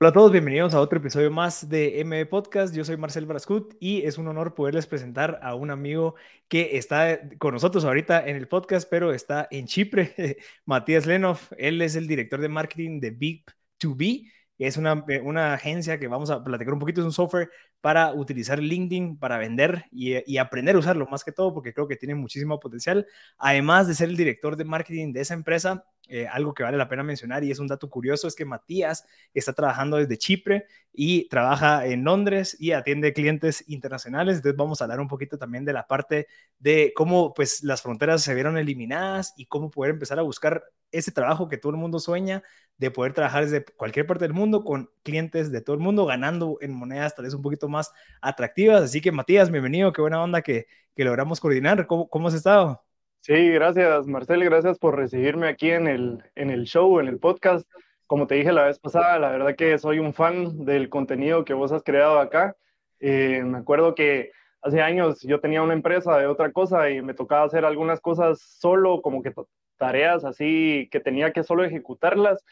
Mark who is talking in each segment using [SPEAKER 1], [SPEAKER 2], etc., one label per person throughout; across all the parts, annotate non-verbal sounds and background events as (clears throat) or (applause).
[SPEAKER 1] Hola a todos, bienvenidos a otro episodio más de M Podcast. Yo soy Marcel Brascut y es un honor poderles presentar a un amigo que está con nosotros ahorita en el podcast, pero está en Chipre, (laughs) Matías Lenov. Él es el director de marketing de Big2B. Es una, una agencia que vamos a platicar un poquito, es un software para utilizar LinkedIn para vender y, aprender a usarlo más que todo porque creo que tiene muchísimo potencial. Además de ser el director de marketing de esa empresa, eh, algo que vale la pena mencionar y es un dato curioso es que Matías está trabajando desde Chipre y trabaja en Londres y atiende clientes internacionales. Entonces vamos a hablar un poquito también de la parte de cómo pues las fronteras se vieron eliminadas y cómo poder empezar a buscar ese trabajo que todo el mundo sueña de poder trabajar desde cualquier parte del mundo con clientes de todo el mundo ganando en monedas tal vez un poquito más atractivas. Así que Matías, bienvenido, qué buena onda que, que logramos coordinar. ¿Cómo, ¿Cómo has estado?
[SPEAKER 2] Sí, gracias Marcel, gracias por recibirme aquí en el, en el show, en el podcast. Como te dije la vez pasada, la verdad que soy un fan del contenido que vos has creado acá. Eh, me acuerdo que hace años yo tenía una empresa de otra cosa y me tocaba hacer algunas cosas solo, como que tareas así que tenía que solo ejecutarlas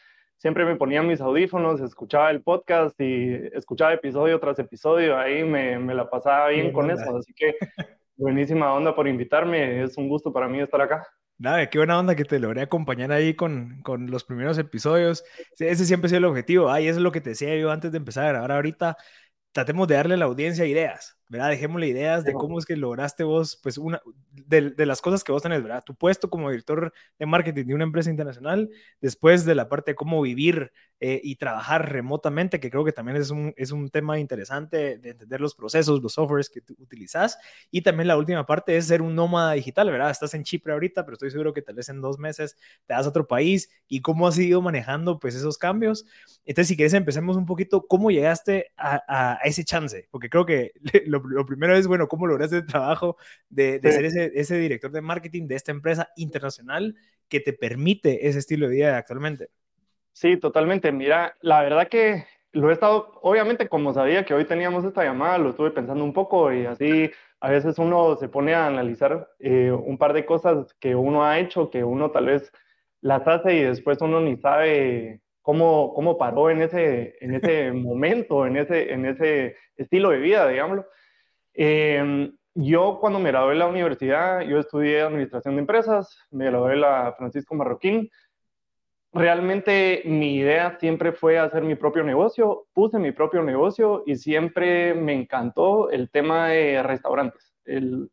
[SPEAKER 2] siempre me ponía mis audífonos, escuchaba el podcast y escuchaba episodio tras episodio, ahí me, me la pasaba bien con eso, así que (laughs) buenísima onda por invitarme, es un gusto para mí estar acá.
[SPEAKER 1] Nada, qué buena onda que te logré acompañar ahí con, con los primeros episodios. Ese siempre ha sido el objetivo. Ay, eso es lo que te decía yo antes de empezar a grabar ahorita. Tratemos de darle a la audiencia ideas. ¿Verdad? Dejémosle ideas de cómo es que lograste vos, pues, una de, de, las cosas que vos tenés, ¿verdad? Tu puesto como director de marketing de una empresa internacional, después de la parte de cómo vivir eh, y trabajar remotamente, que creo que también es un, es un tema interesante de entender los procesos, los softwares que tú utilizas. Y también la última parte es ser un nómada digital, ¿verdad? Estás en Chipre ahorita, pero estoy seguro que tal vez en dos meses te das a otro país y cómo has ido manejando pues esos cambios. Entonces, si quieres, empecemos un poquito, ¿cómo llegaste a, a ese chance? Porque creo que (laughs) lo, lo, primero es, bueno, ¿cómo lograste el trabajo de, de ser ese, ese director de marketing de esta empresa internacional que te permite ese estilo de vida actualmente?
[SPEAKER 2] Sí, totalmente. Mira, la verdad que lo he estado, obviamente como sabía que hoy teníamos esta llamada, lo estuve pensando un poco y así a veces uno se pone a analizar eh, un par de cosas que uno ha hecho, que uno tal vez las hace y después uno ni sabe cómo, cómo paró en ese, en ese (laughs) momento, en ese, en ese estilo de vida, digámoslo. Eh, yo cuando me gradué de la universidad, yo estudié administración de empresas, me gradué de la Francisco Marroquín, realmente mi idea siempre fue hacer mi propio negocio, puse mi propio negocio y siempre me encantó el tema de restaurantes.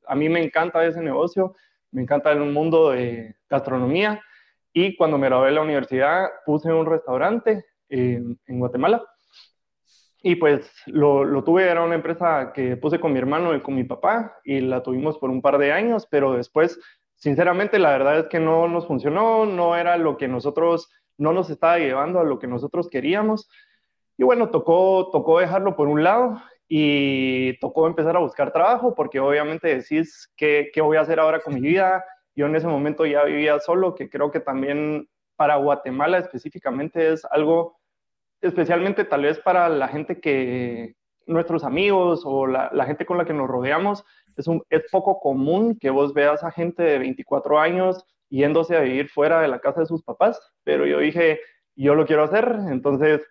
[SPEAKER 2] a mí me encanta ese negocio, me encanta el mundo de gastronomía y cuando me gradué de la universidad puse un restaurante en, Guatemala y pues lo, lo, tuve, era una empresa que puse con mi hermano y con mi papá y la tuvimos por un par de años, pero después sinceramente, la verdad es que no nos funcionó, no era lo que nosotros, no nos estaba llevando a lo que nosotros queríamos. Y bueno, tocó, tocó dejarlo por un lado y tocó empezar a buscar trabajo porque obviamente decís, ¿qué, qué voy a hacer ahora con mi vida? Yo en ese momento ya vivía solo, que creo que también para Guatemala específicamente es algo, especialmente tal vez para la gente que, nuestros amigos o la, la gente con la que nos rodeamos, es, un, es poco común que vos veas a gente de 24 años yéndose a vivir fuera de la casa de sus papás, pero yo dije, yo lo quiero hacer, entonces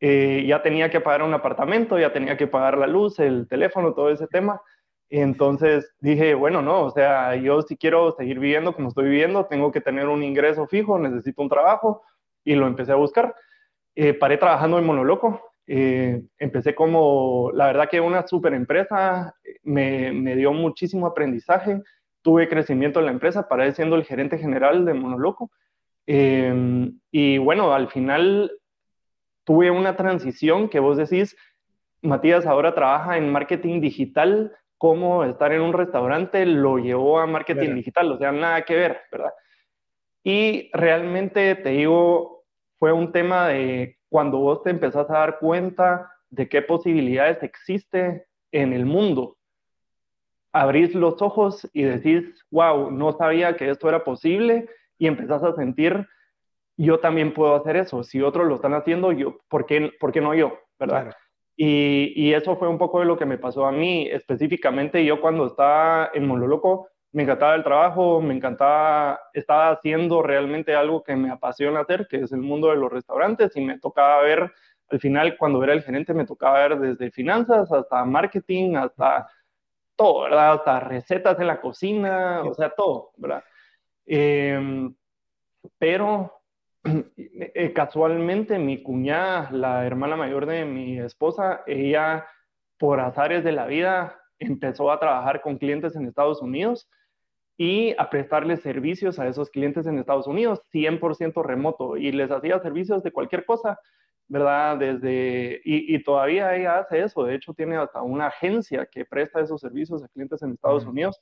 [SPEAKER 2] eh, ya tenía que pagar un apartamento, ya tenía que pagar la luz, el teléfono, todo ese tema. Entonces dije, bueno, no, o sea, yo si quiero seguir viviendo como estoy viviendo, tengo que tener un ingreso fijo, necesito un trabajo y lo empecé a buscar. Eh, paré trabajando en Monoloco, eh, empecé como, la verdad que una super empresa, me, me, dio muchísimo aprendizaje, tuve crecimiento en la empresa, paré siendo el gerente general de Monoloco. Eh, y bueno, al final tuve una transición que vos decís, Matías ahora trabaja en marketing digital, cómo estar en un restaurante lo llevó a marketing digital, o sea, nada que ver, ¿verdad? Y realmente te digo, fue un tema de cuando vos te empezás a dar cuenta de qué posibilidades existe en el mundo. Abrís los ojos y decís, wow, no sabía que esto era posible y empezás a sentir, yo también puedo hacer eso. Si otros lo están haciendo, yo, ¿por qué, por qué no yo? ¿Verdad? Y, y, eso fue un poco de lo que me pasó a mí. Específicamente yo cuando estaba en Monoloco, me encantaba el trabajo, me encantaba, estaba haciendo realmente algo que me apasiona hacer, que es el mundo de los restaurantes, y me tocaba ver al final cuando era el gerente me tocaba ver desde finanzas hasta marketing, hasta todo, ¿verdad? Hasta recetas en la cocina, o sea, todo, ¿verdad? Em, pero (clears throat) eh, casualmente mi cuñada, la hermana mayor de mi esposa, ella por azares de la vida empezó a trabajar con clientes en Estados Unidos y a prestarles servicios a esos clientes en Estados Unidos, 100% remoto, y les hacía servicios de cualquier cosa, ¿verdad? Desde, y, todavía ella hace eso, de hecho tiene hasta una agencia que presta esos servicios a clientes en Estados Unidos.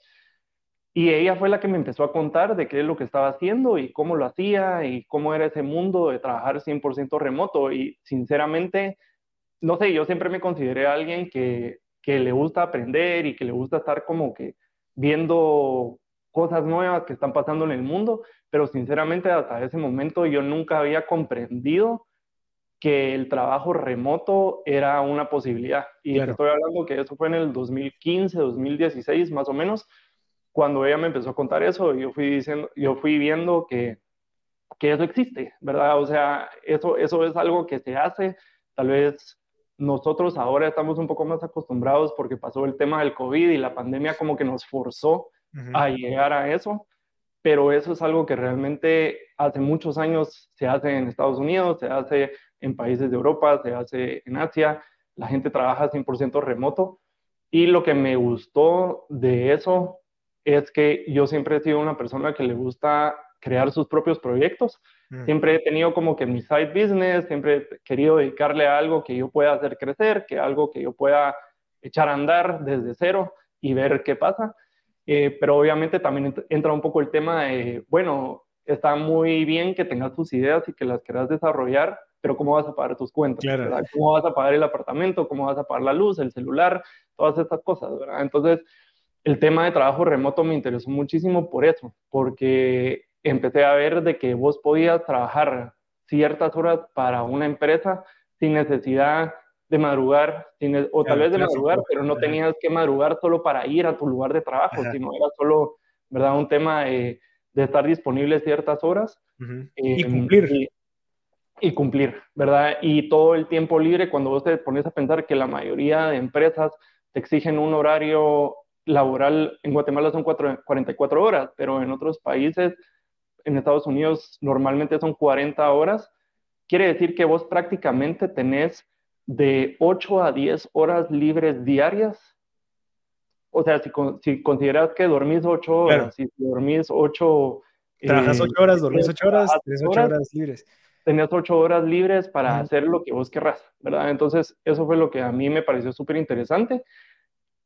[SPEAKER 2] Y ella fue la que me empezó a contar de qué es lo que estaba haciendo y cómo lo hacía y cómo era ese mundo de trabajar 100% remoto. Y sinceramente, no sé, yo siempre me consideré alguien que, que le gusta aprender y que le gusta estar como que viendo cosas nuevas que están pasando en el mundo, pero sinceramente hasta ese momento yo nunca había comprendido que el trabajo remoto era una posibilidad. Y estoy hablando que eso fue en el 2015, 2016 más o menos, cuando ella me empezó a contar eso, yo fui, diciendo, yo fui viendo que, que eso existe, ¿verdad? O sea, eso, eso es algo que se hace, tal vez nosotros ahora estamos un poco más acostumbrados porque pasó el tema del COVID y la pandemia como que nos forzó a llegar a eso, pero eso es algo que realmente hace muchos años se hace en Estados Unidos, se hace en países de Europa, se hace en Asia, la gente trabaja 100% remoto y lo que me gustó de eso es que yo siempre he sido una persona que le gusta crear sus propios proyectos. Siempre he tenido como que mi side business, siempre he querido dedicarle a algo que yo pueda hacer crecer, que algo que yo pueda echar a andar desde cero y ver qué pasa. Eh, pero obviamente también entra un poco el tema de, bueno, está muy bien que tengas tus ideas y que las quieras desarrollar, pero ¿cómo vas a pagar tus cuentas? ¿Cómo vas a pagar el apartamento? ¿Cómo vas a pagar la luz, el celular? Todas estas cosas, ¿verdad? Entonces, el tema de trabajo remoto me interesó muchísimo por eso, porque empecé a ver de que vos podías trabajar ciertas horas para una empresa sin necesidad de madrugar, o tal vez de madrugar, pero no tenías que madrugar solo para ir a tu lugar de trabajo, sino era solo, ¿verdad? Un tema de, estar disponible ciertas horas.
[SPEAKER 1] y em, cumplir.
[SPEAKER 2] Y, cumplir, ¿verdad? Y todo el tiempo libre, cuando vos te pones a pensar que la mayoría de empresas te exigen un horario laboral, en Guatemala son 44 horas, pero en otros países, en Estados Unidos, normalmente son 40 horas. Quiere decir que vos prácticamente tenés de 8 a 10 horas libres diarias. O sea, si, si consideras que dormís 8 horas, si dormís 8...
[SPEAKER 1] Trabajas 8 eh, horas, dormís 8 horas, tienes 8 horas, libres.
[SPEAKER 2] Tenías 8 horas libres para hacer lo que vos querrás, ¿verdad? Entonces, eso fue lo que a mí me pareció súper interesante.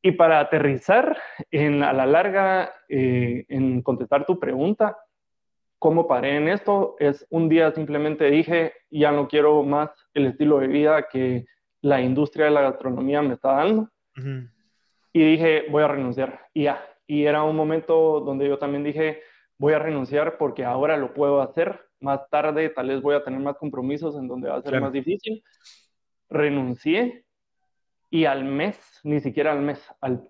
[SPEAKER 2] Y para aterrizar en, a la larga, eh, en contestar tu pregunta, ¿cómo paré en esto? Es un día simplemente dije, ya no quiero más el estilo de vida que la industria de la gastronomía me está dando. Y dije, voy a renunciar. Y ya. Y era un momento donde yo también dije, voy a renunciar porque ahora lo puedo hacer. Más tarde tal vez voy a tener más compromisos en donde va a ser más difícil. Renuncié y al mes, ni siquiera al mes,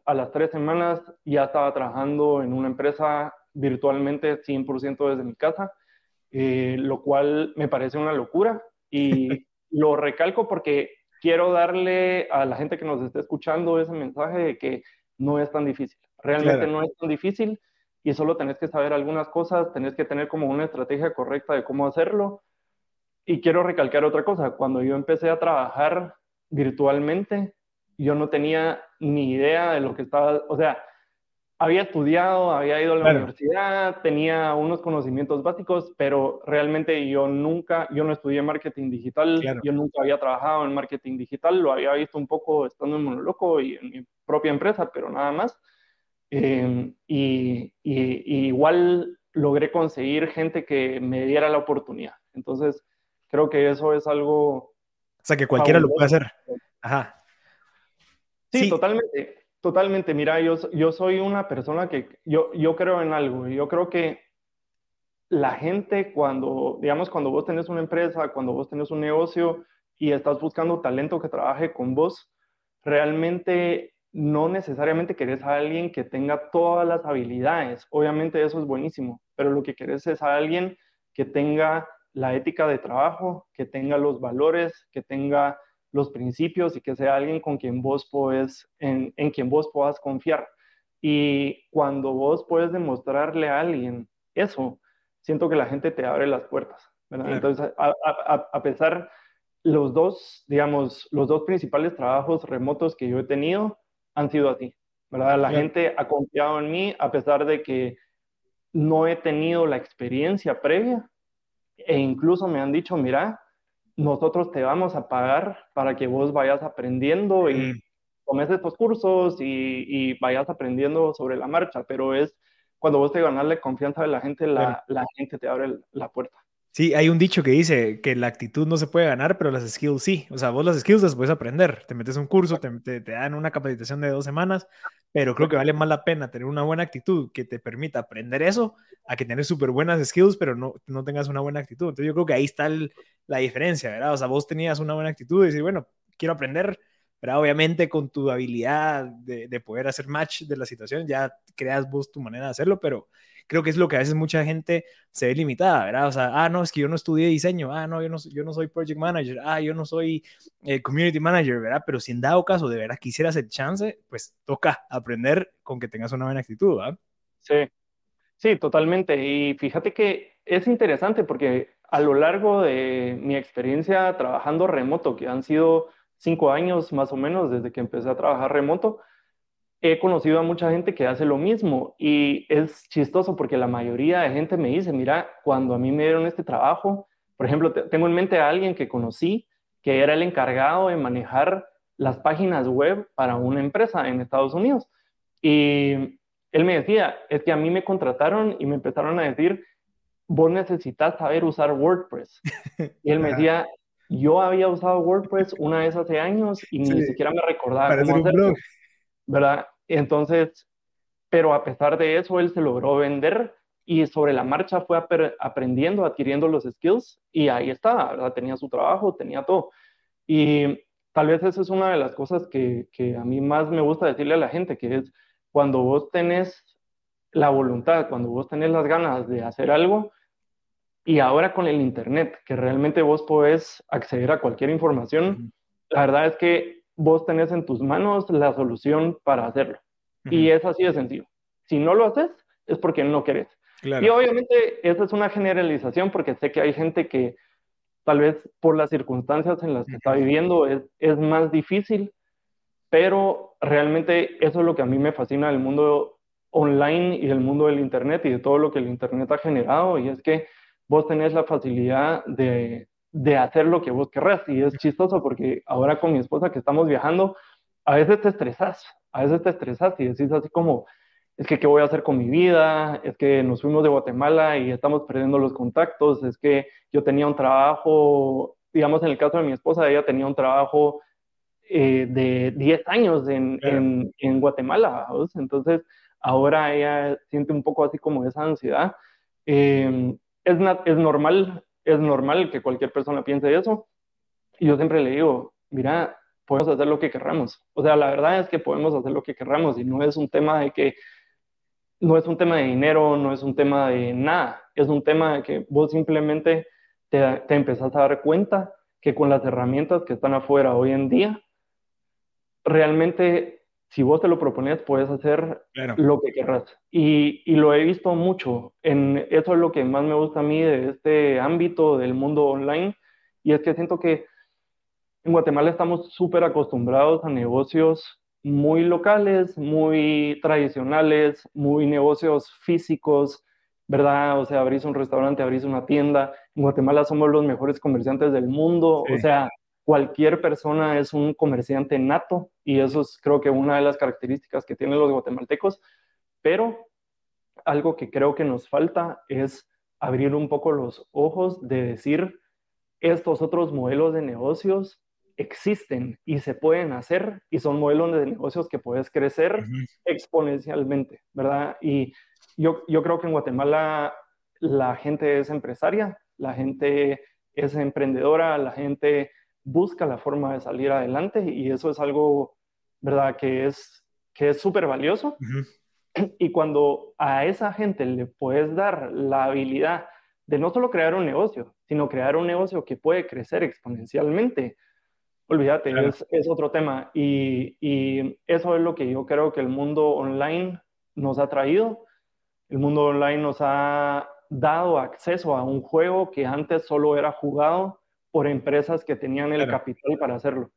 [SPEAKER 2] a las tres semanas ya estaba trabajando en una empresa virtualmente 100% desde mi casa, eh, lo cual me parece una locura y (laughs) lo recalco porque quiero darle a la gente que nos esté escuchando ese mensaje de que no es tan difícil, realmente no es tan difícil y solo tenés que saber algunas cosas, tenés que tener como una estrategia correcta de cómo hacerlo. Y quiero recalcar otra cosa, cuando yo empecé a trabajar virtualmente, yo no tenía ni idea de lo que estaba, o sea, había estudiado, había ido a la universidad, tenía unos conocimientos básicos, pero realmente yo nunca, yo no estudié marketing digital, yo nunca había trabajado en marketing digital, lo había visto un poco estando en Monoloco y en mi propia empresa, pero nada más. Em, y, igual logré conseguir gente que me diera la oportunidad. Entonces, creo que eso es algo... O
[SPEAKER 1] sea, que cualquiera lo puede hacer. Ajá.
[SPEAKER 2] Sí, totalmente, totalmente. Mira, yo, soy una persona que yo, yo creo en algo. Yo creo que la gente cuando, digamos, cuando vos tenés una empresa, cuando vos tenés un negocio y estás buscando talento que trabaje con vos, realmente no necesariamente querés a alguien que tenga todas las habilidades. Obviamente eso es buenísimo, pero lo que querés es a alguien que tenga la ética de trabajo, que tenga los valores, que tenga los principios y que sea alguien con quien vos podés, en, en quien vos puedas confiar. Y cuando vos puedes demostrarle a alguien eso, siento que la gente te abre las puertas. Entonces, a, a, a, pesar, los dos, digamos, los dos principales trabajos remotos que yo he tenido han sido así. ¿verdad? La gente ha confiado en mí a pesar de que no he tenido la experiencia previa e incluso me han dicho, mira, nosotros te vamos a pagar para que vos vayas aprendiendo y mm. tomes estos cursos y, vayas aprendiendo sobre la marcha, pero es cuando vos te ganas la confianza de la gente, la, la gente te abre la puerta.
[SPEAKER 1] Sí, hay un dicho que dice que la actitud no se puede ganar, pero las skills sí. O sea, vos las skills las puedes aprender. Te metes un curso, te, dan una capacitación de dos semanas, pero creo que vale más la pena tener una buena actitud que te permita aprender eso a que tener súper buenas skills, pero no, no tengas una buena actitud. Entonces yo creo que ahí está la diferencia, ¿verdad? O sea, vos tenías una buena actitud y decir, bueno, quiero aprender, pero obviamente con tu habilidad de, de poder hacer match de la situación, ya creas vos tu manera de hacerlo, pero creo que es lo que a veces mucha gente se ve limitada, ¿verdad? O sea, ah, no, es que yo no estudié diseño, ah, no, yo no, yo no soy project manager, ah, yo no soy eh, community manager, ¿verdad? Pero si en dado caso de verdad quisieras el chance, pues toca aprender con que tengas una buena actitud, ¿verdad?
[SPEAKER 2] Sí, sí, totalmente. Y fíjate que es interesante porque a lo largo de mi experiencia trabajando remoto, que han sido cinco años más o menos desde que empecé a trabajar remoto, he conocido a mucha gente que hace lo mismo y es chistoso porque la mayoría de gente me dice, mira, cuando a mí me dieron este trabajo, por ejemplo, tengo en mente a alguien que conocí que era el encargado de manejar las páginas web para una empresa en Estados Unidos. Y él me decía, es que a mí me contrataron y me empezaron a decir, vos necesitas saber usar WordPress. (laughs) Y él me decía, yo había usado WordPress una vez hace años y ni siquiera me recordaba cómo hacerlo. ¿verdad? Entonces, pero a pesar de eso, él se logró vender y sobre la marcha fue aprendiendo, adquiriendo los skills y ahí está, ¿verdad? Tenía su trabajo, tenía todo. Y tal vez esa es una de las cosas que, que a mí más me gusta decirle a la gente, que es cuando vos tenés la voluntad, cuando vos tenés las ganas de hacer algo, y ahora con el Internet, que realmente vos podés acceder a cualquier información, la verdad es que vos tenés en tus manos la solución para hacerlo. Y es así de sencillo. Si no lo haces, es porque no querés. Y obviamente esa es una generalización porque sé que hay gente que tal vez por las circunstancias en las que está viviendo es, es más difícil, pero realmente eso es lo que a mí me fascina del mundo online y del mundo del Internet y de todo lo que el Internet ha generado, y es que vos tenés la facilidad de, de hacer lo que vos querrás. Y es chistoso porque ahora con mi esposa que estamos viajando, a veces te estresas, a veces te estresas y decís así como, es que qué voy a hacer con mi vida, es que nos fuimos de Guatemala y estamos perdiendo los contactos, es que yo tenía un trabajo, digamos en el caso de mi esposa, ella tenía un trabajo eh, de 10 años en, en, Guatemala, entonces ahora ella siente un poco así como esa ansiedad. Eh, es, es normal es normal que cualquier persona piense eso. Y yo siempre le digo, mira, podemos hacer lo que querramos. O sea, la verdad es que podemos hacer lo que querramos y no es un tema de que, no es un tema de dinero, no es un tema de nada, es un tema de que vos simplemente te, te empezás a dar cuenta que con las herramientas que están afuera hoy en día, realmente si vos te lo propones, puedes hacer lo que querrás. Y, y, lo he visto mucho. En, eso es lo que más me gusta a mí de este ámbito del mundo online. Y es que siento que en Guatemala estamos súper acostumbrados a negocios muy locales, muy tradicionales, muy negocios físicos, ¿verdad? O sea, abrís un restaurante, abrís una tienda. En Guatemala somos los mejores comerciantes del mundo. O sea, cualquier persona es un comerciante nato y eso es creo que una de las características que tienen los guatemaltecos, pero algo que creo que nos falta es abrir un poco los ojos de decir, estos otros modelos de negocios existen y se pueden hacer y son modelos de negocios que puedes crecer exponencialmente, ¿verdad? Y yo, yo creo que en Guatemala la gente es empresaria, la gente es emprendedora, la gente busca la forma de salir adelante y eso es algo, ¿verdad? Que es que es súper valioso. Y cuando a esa gente le puedes dar la habilidad de no solo crear un negocio, sino crear un negocio que puede crecer exponencialmente. Olvídate, es, es, otro tema. Y, y, eso es lo que yo creo que el mundo online nos ha traído. El mundo online nos ha dado acceso a un juego que antes solo era jugado por empresas que tenían el capital para hacerlo.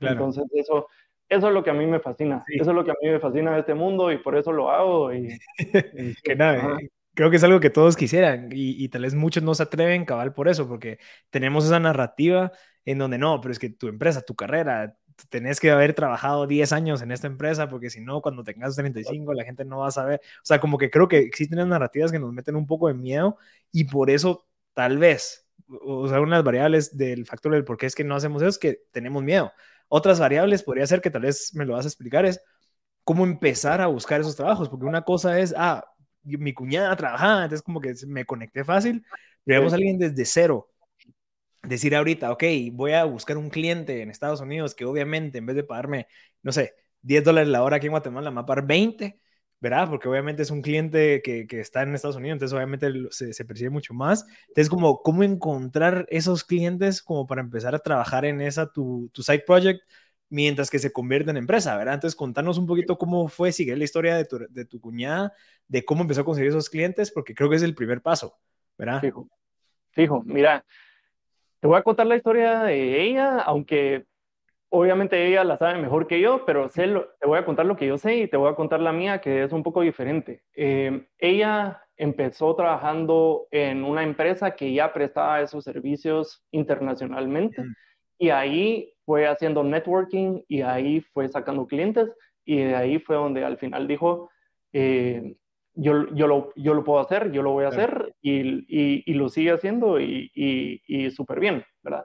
[SPEAKER 2] Entonces, eso, eso es lo que a mí me fascina. Eso es lo que a mí me fascina de este mundo y por eso lo hago. Y, (laughs)
[SPEAKER 1] que nada, creo que es algo que todos quisieran y, y, tal vez muchos no se atreven cabal por eso, porque tenemos esa narrativa en donde no, pero es que tu empresa, tu carrera, tenés que haber trabajado 10 años en esta empresa, porque si no, cuando tengas 35, la gente no va a saber. O sea, como que creo que existen narrativas que nos meten un poco de miedo y por eso tal vez, o sea, unas variables del factor del por qué es que no hacemos eso es que tenemos miedo. Otras variables podría ser que tal vez me lo vas a explicar es cómo empezar a buscar esos trabajos, porque una cosa es, ah, mi cuñada trabajaba, entonces como que me conecté fácil, pero vemos a alguien desde cero. Decir ahorita, ok, voy a buscar un cliente en Estados Unidos que obviamente en vez de pagarme, no sé, 10 dólares la hora aquí en Guatemala, me va a pagar 20, ¿verdad? Porque obviamente es un cliente que, que está en Estados Unidos, entonces obviamente se, se, percibe mucho más. Entonces, como, ¿cómo encontrar esos clientes como para empezar a trabajar en esa, tu, tu side project, mientras que se convierte en empresa, ¿verdad? Entonces, contanos un poquito cómo fue, sigue la historia de tu, de tu cuñada, de cómo empezó a conseguir esos clientes, porque creo que es el primer paso, ¿verdad?
[SPEAKER 2] Fijo, fijo, mira, te voy a contar la historia de ella, aunque obviamente ella la sabe mejor que yo, pero sé te voy a contar lo que yo sé y te voy a contar la mía, que es un poco diferente. Eh, ella empezó trabajando en una empresa que ya prestaba esos servicios internacionalmente. Mm. Y ahí fue haciendo networking y ahí fue sacando clientes y de ahí fue donde al final dijo, eh, yo, yo, lo, yo lo puedo hacer, yo lo voy a hacer y, y, lo sigue haciendo y, y súper bien, ¿verdad?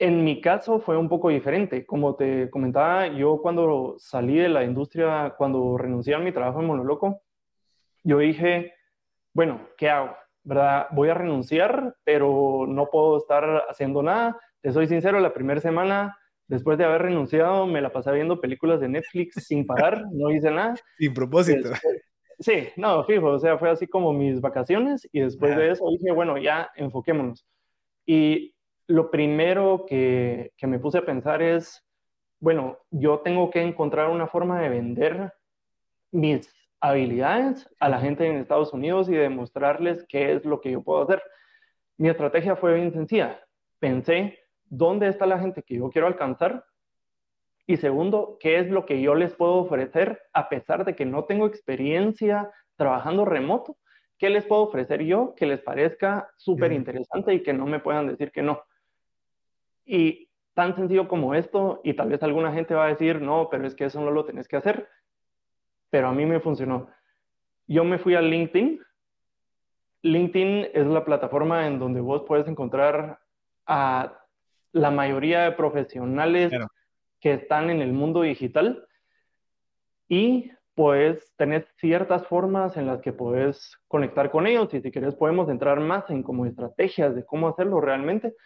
[SPEAKER 2] En mi caso fue un poco diferente. Como te comentaba, yo cuando salí de la industria, cuando renuncié a mi trabajo en Monoloco, yo dije, bueno, ¿qué hago? ¿Verdad? Voy a renunciar, pero no puedo estar haciendo nada te soy sincero, la primera semana, después de haber renunciado, me la pasé viendo películas de Netflix sin parar, (laughs) no hice nada.
[SPEAKER 1] Sin propósito.
[SPEAKER 2] sí, no, fijo, o sea, fue así como mis vacaciones y después de eso dije, bueno, ya enfoquémonos. Y lo primero que, que me puse a pensar es, bueno, yo tengo que encontrar una forma de vender mis habilidades a la gente en Estados Unidos y demostrarles qué es lo que yo puedo hacer. Mi estrategia fue bien sencilla. Pensé, dónde está la gente que yo quiero alcanzar y segundo, qué es lo que yo les puedo ofrecer a pesar de que no tengo experiencia trabajando remoto, qué les puedo ofrecer yo que les parezca súper interesante y que no me puedan decir que no. Y tan sencillo como esto, y tal vez alguna gente va a decir, no, pero es que eso no lo tenés que hacer, pero a mí me funcionó. Yo me fui a LinkedIn. LinkedIn es la plataforma en donde vos puedes encontrar a la mayoría de profesionales que están en el mundo digital y pues tener ciertas formas en las que puedes conectar con ellos y si quieres podemos entrar más en como estrategias de cómo hacerlo realmente,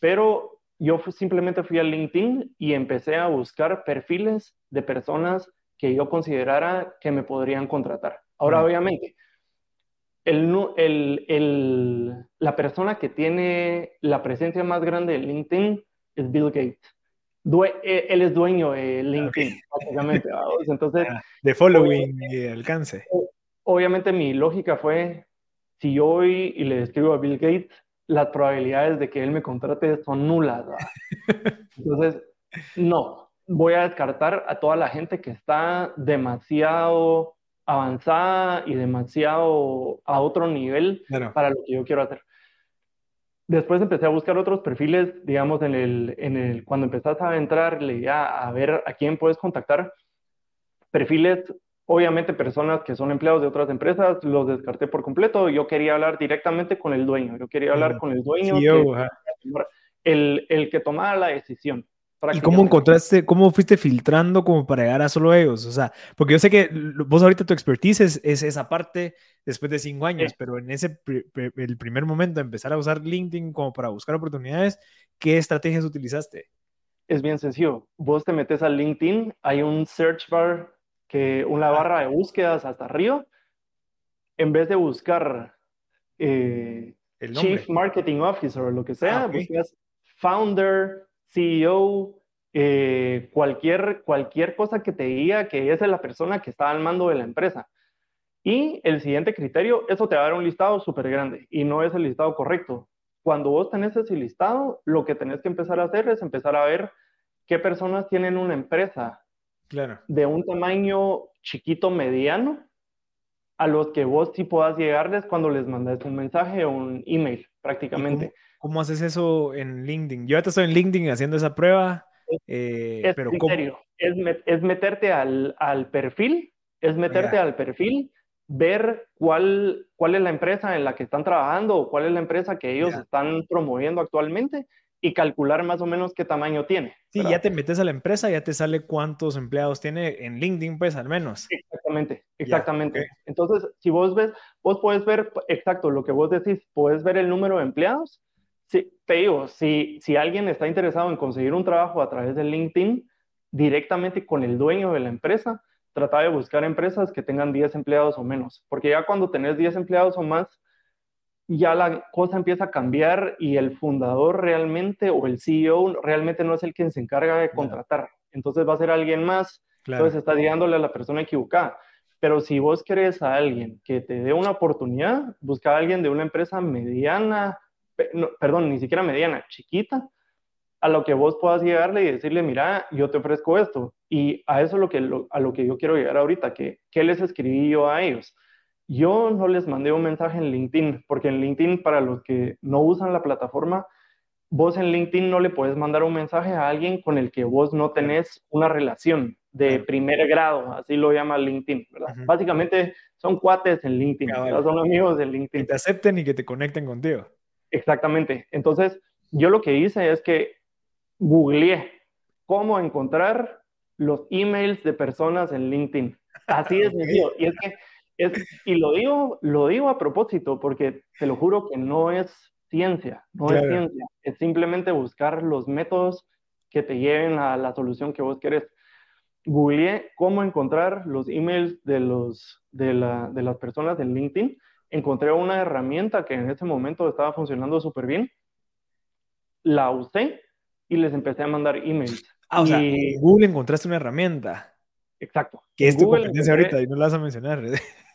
[SPEAKER 2] pero yo simplemente fui a LinkedIn y empecé a buscar perfiles de personas que yo considerara que me podrían contratar. Ahora, obviamente, el, el, la persona que tiene la presencia más grande en LinkedIn es Bill Gates. E, él es dueño de LinkedIn, básicamente. (laughs) Entonces,
[SPEAKER 1] ah, de following y alcance.
[SPEAKER 2] Obviamente mi lógica fue, si yo voy y le escribo a Bill Gates, las probabilidades de que él me contrate son nulas. (laughs) Entonces, no, voy a descartar a toda la gente que está demasiado avanzada y demasiado a otro nivel para lo que yo quiero hacer. Después empecé a buscar otros perfiles, digamos, en el, en el, cuando empezás a entrar, leía a ver a quién puedes contactar. Perfiles, obviamente personas que son empleados de otras empresas, los descarté por completo. Yo quería hablar directamente con el dueño, yo quería hablar con el dueño, el, el que tomara la decisión.
[SPEAKER 1] ¿Y cómo encontraste, cómo fuiste filtrando como para llegar a solo ellos? O sea, porque yo sé que vos ahorita tu expertise es, esa parte después de cinco años, pero en ese el primer momento de empezar a usar LinkedIn como para buscar oportunidades, ¿qué estrategias utilizaste?
[SPEAKER 2] Es bien sencillo. Vos te metes a LinkedIn, hay un search bar, que una barra de búsquedas hasta arriba. En vez de buscar eh, Chief Marketing Officer o lo que sea, ah, buscas founder, CEO, eh, cualquier, cualquier cosa que te diga que esa es la persona que está al mando de la empresa. Y el siguiente criterio, eso te va a dar un listado súper grande y no es el listado correcto. Cuando vos tenés ese listado, lo que tenés que empezar a hacer es empezar a ver qué personas tienen una empresa
[SPEAKER 1] claro.
[SPEAKER 2] de un tamaño chiquito, mediano, a los que vos sí puedas llegarles cuando les mandes un mensaje o un email, prácticamente.
[SPEAKER 1] Cómo, haces eso en LinkedIn? Yo ahorita estoy en LinkedIn haciendo esa prueba.
[SPEAKER 2] Eh, es, pero es, es, meterte al, al, perfil, es meterte al perfil, ver cuál, cuál es la empresa en la que están trabajando o cuál es la empresa que ellos están promoviendo actualmente y calcular más o menos qué tamaño tiene.
[SPEAKER 1] Sí, ya te metes a la empresa, ya te sale cuántos empleados tiene en LinkedIn, pues al menos.
[SPEAKER 2] Exactamente, exactamente. Entonces, si vos ves, vos puedes ver, exacto, lo que vos decís, puedes ver el número de empleados. Sí, te digo, si, si alguien está interesado en conseguir un trabajo a través de LinkedIn, directamente con el dueño de la empresa, trata de buscar empresas que tengan 10 empleados o menos, porque ya cuando tenés 10 empleados o más, ya la cosa empieza a cambiar y el fundador realmente o el CEO realmente no es el quien se encarga de contratar. Entonces va a ser alguien más. Entonces está guiándole a la persona equivocada. Pero si vos querés a alguien que te dé una oportunidad, busca a alguien de una empresa mediana, perdón, ni siquiera mediana, chiquita, a lo que vos puedas llegarle y decirle, mira, yo te ofrezco esto. Y a eso es lo que, a lo que yo quiero llegar ahorita, que, ¿qué les escribí yo a ellos? Yo no les mandé un mensaje en LinkedIn, porque en LinkedIn, para los que no usan la plataforma, vos en LinkedIn no le puedes mandar un mensaje a alguien con el que vos no tenés una relación de primer grado, así lo llama LinkedIn, ¿verdad? Básicamente son cuates en LinkedIn, son amigos de LinkedIn.
[SPEAKER 1] Que te acepten y que te conecten contigo.
[SPEAKER 2] Exactamente. Entonces, yo lo que hice es que googleé cómo encontrar los emails de personas en LinkedIn. Así es (laughs) sencillo. Y es que y lo digo, lo digo a propósito porque te lo juro que no es ciencia, no es ciencia, es simplemente buscar los métodos que te lleven a la solución que vos querés. Googleé cómo encontrar los emails de, los, de, la, de las personas en LinkedIn. Encontré una herramienta que en ese momento estaba funcionando súper bien. La usé y les empecé a mandar emails.
[SPEAKER 1] Ah, o sea, en Google encontraste una herramienta.
[SPEAKER 2] Exacto.
[SPEAKER 1] Que es tu competencia ahorita y no la vas a mencionar. (laughs)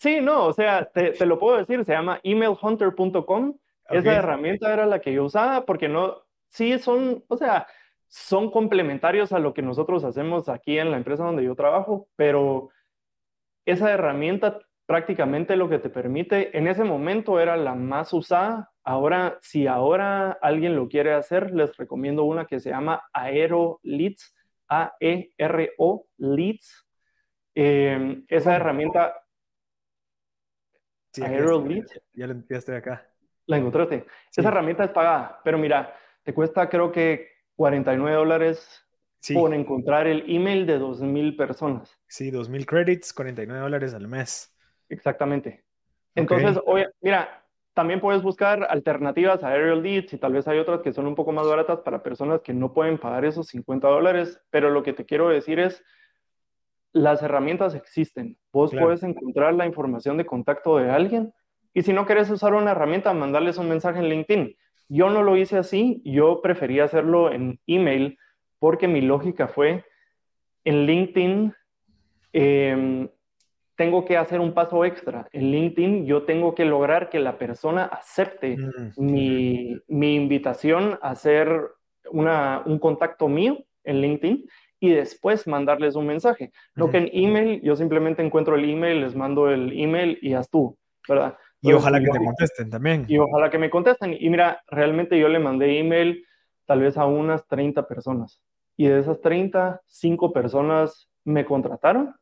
[SPEAKER 2] Sí, no, o sea, te, lo puedo decir, se llama emailhunter.com. Esa herramienta era la que yo usaba porque no, sí son, o sea, son complementarios a lo que nosotros hacemos aquí en la empresa donde yo trabajo, pero esa herramienta prácticamente lo que te permite, en ese momento era la más usada. Ahora, si ahora alguien lo quiere hacer, les recomiendo una que se llama Aero Leads, A-E-R-O Leads. Eh, esa herramienta
[SPEAKER 1] Sí, Ya la enviaste acá.
[SPEAKER 2] La encontraste. Esa herramienta es pagada, pero mira, te cuesta creo que 49 dólares por encontrar el email de 2.000 personas.
[SPEAKER 1] Sí, 2.000 credits, 49 dólares al mes.
[SPEAKER 2] Exactamente. Entonces, mira, también puedes buscar alternativas a Aerial Leads y tal vez hay otras que son un poco más baratas para personas que no pueden pagar esos 50 dólares, pero lo que te quiero decir es, las herramientas existen. Vos puedes encontrar la información de contacto de alguien y si no quieres usar una herramienta, mandarles un mensaje en LinkedIn. Yo no lo hice así, yo prefería hacerlo en email porque mi lógica fue en LinkedIn em, tengo que hacer un paso extra. En LinkedIn yo tengo que lograr que la persona acepte mm. mi, mi, invitación a hacer una, un contacto mío en LinkedIn y después mandarles un mensaje. Lo que en email, yo simplemente encuentro el email, les mando el email y haz tú, ¿verdad?
[SPEAKER 1] y ojalá que te contesten también.
[SPEAKER 2] Y ojalá que me contesten. Y mira, realmente yo le mandé email tal vez a unas 30 personas. Y de esas 30, 5 personas me contrataron.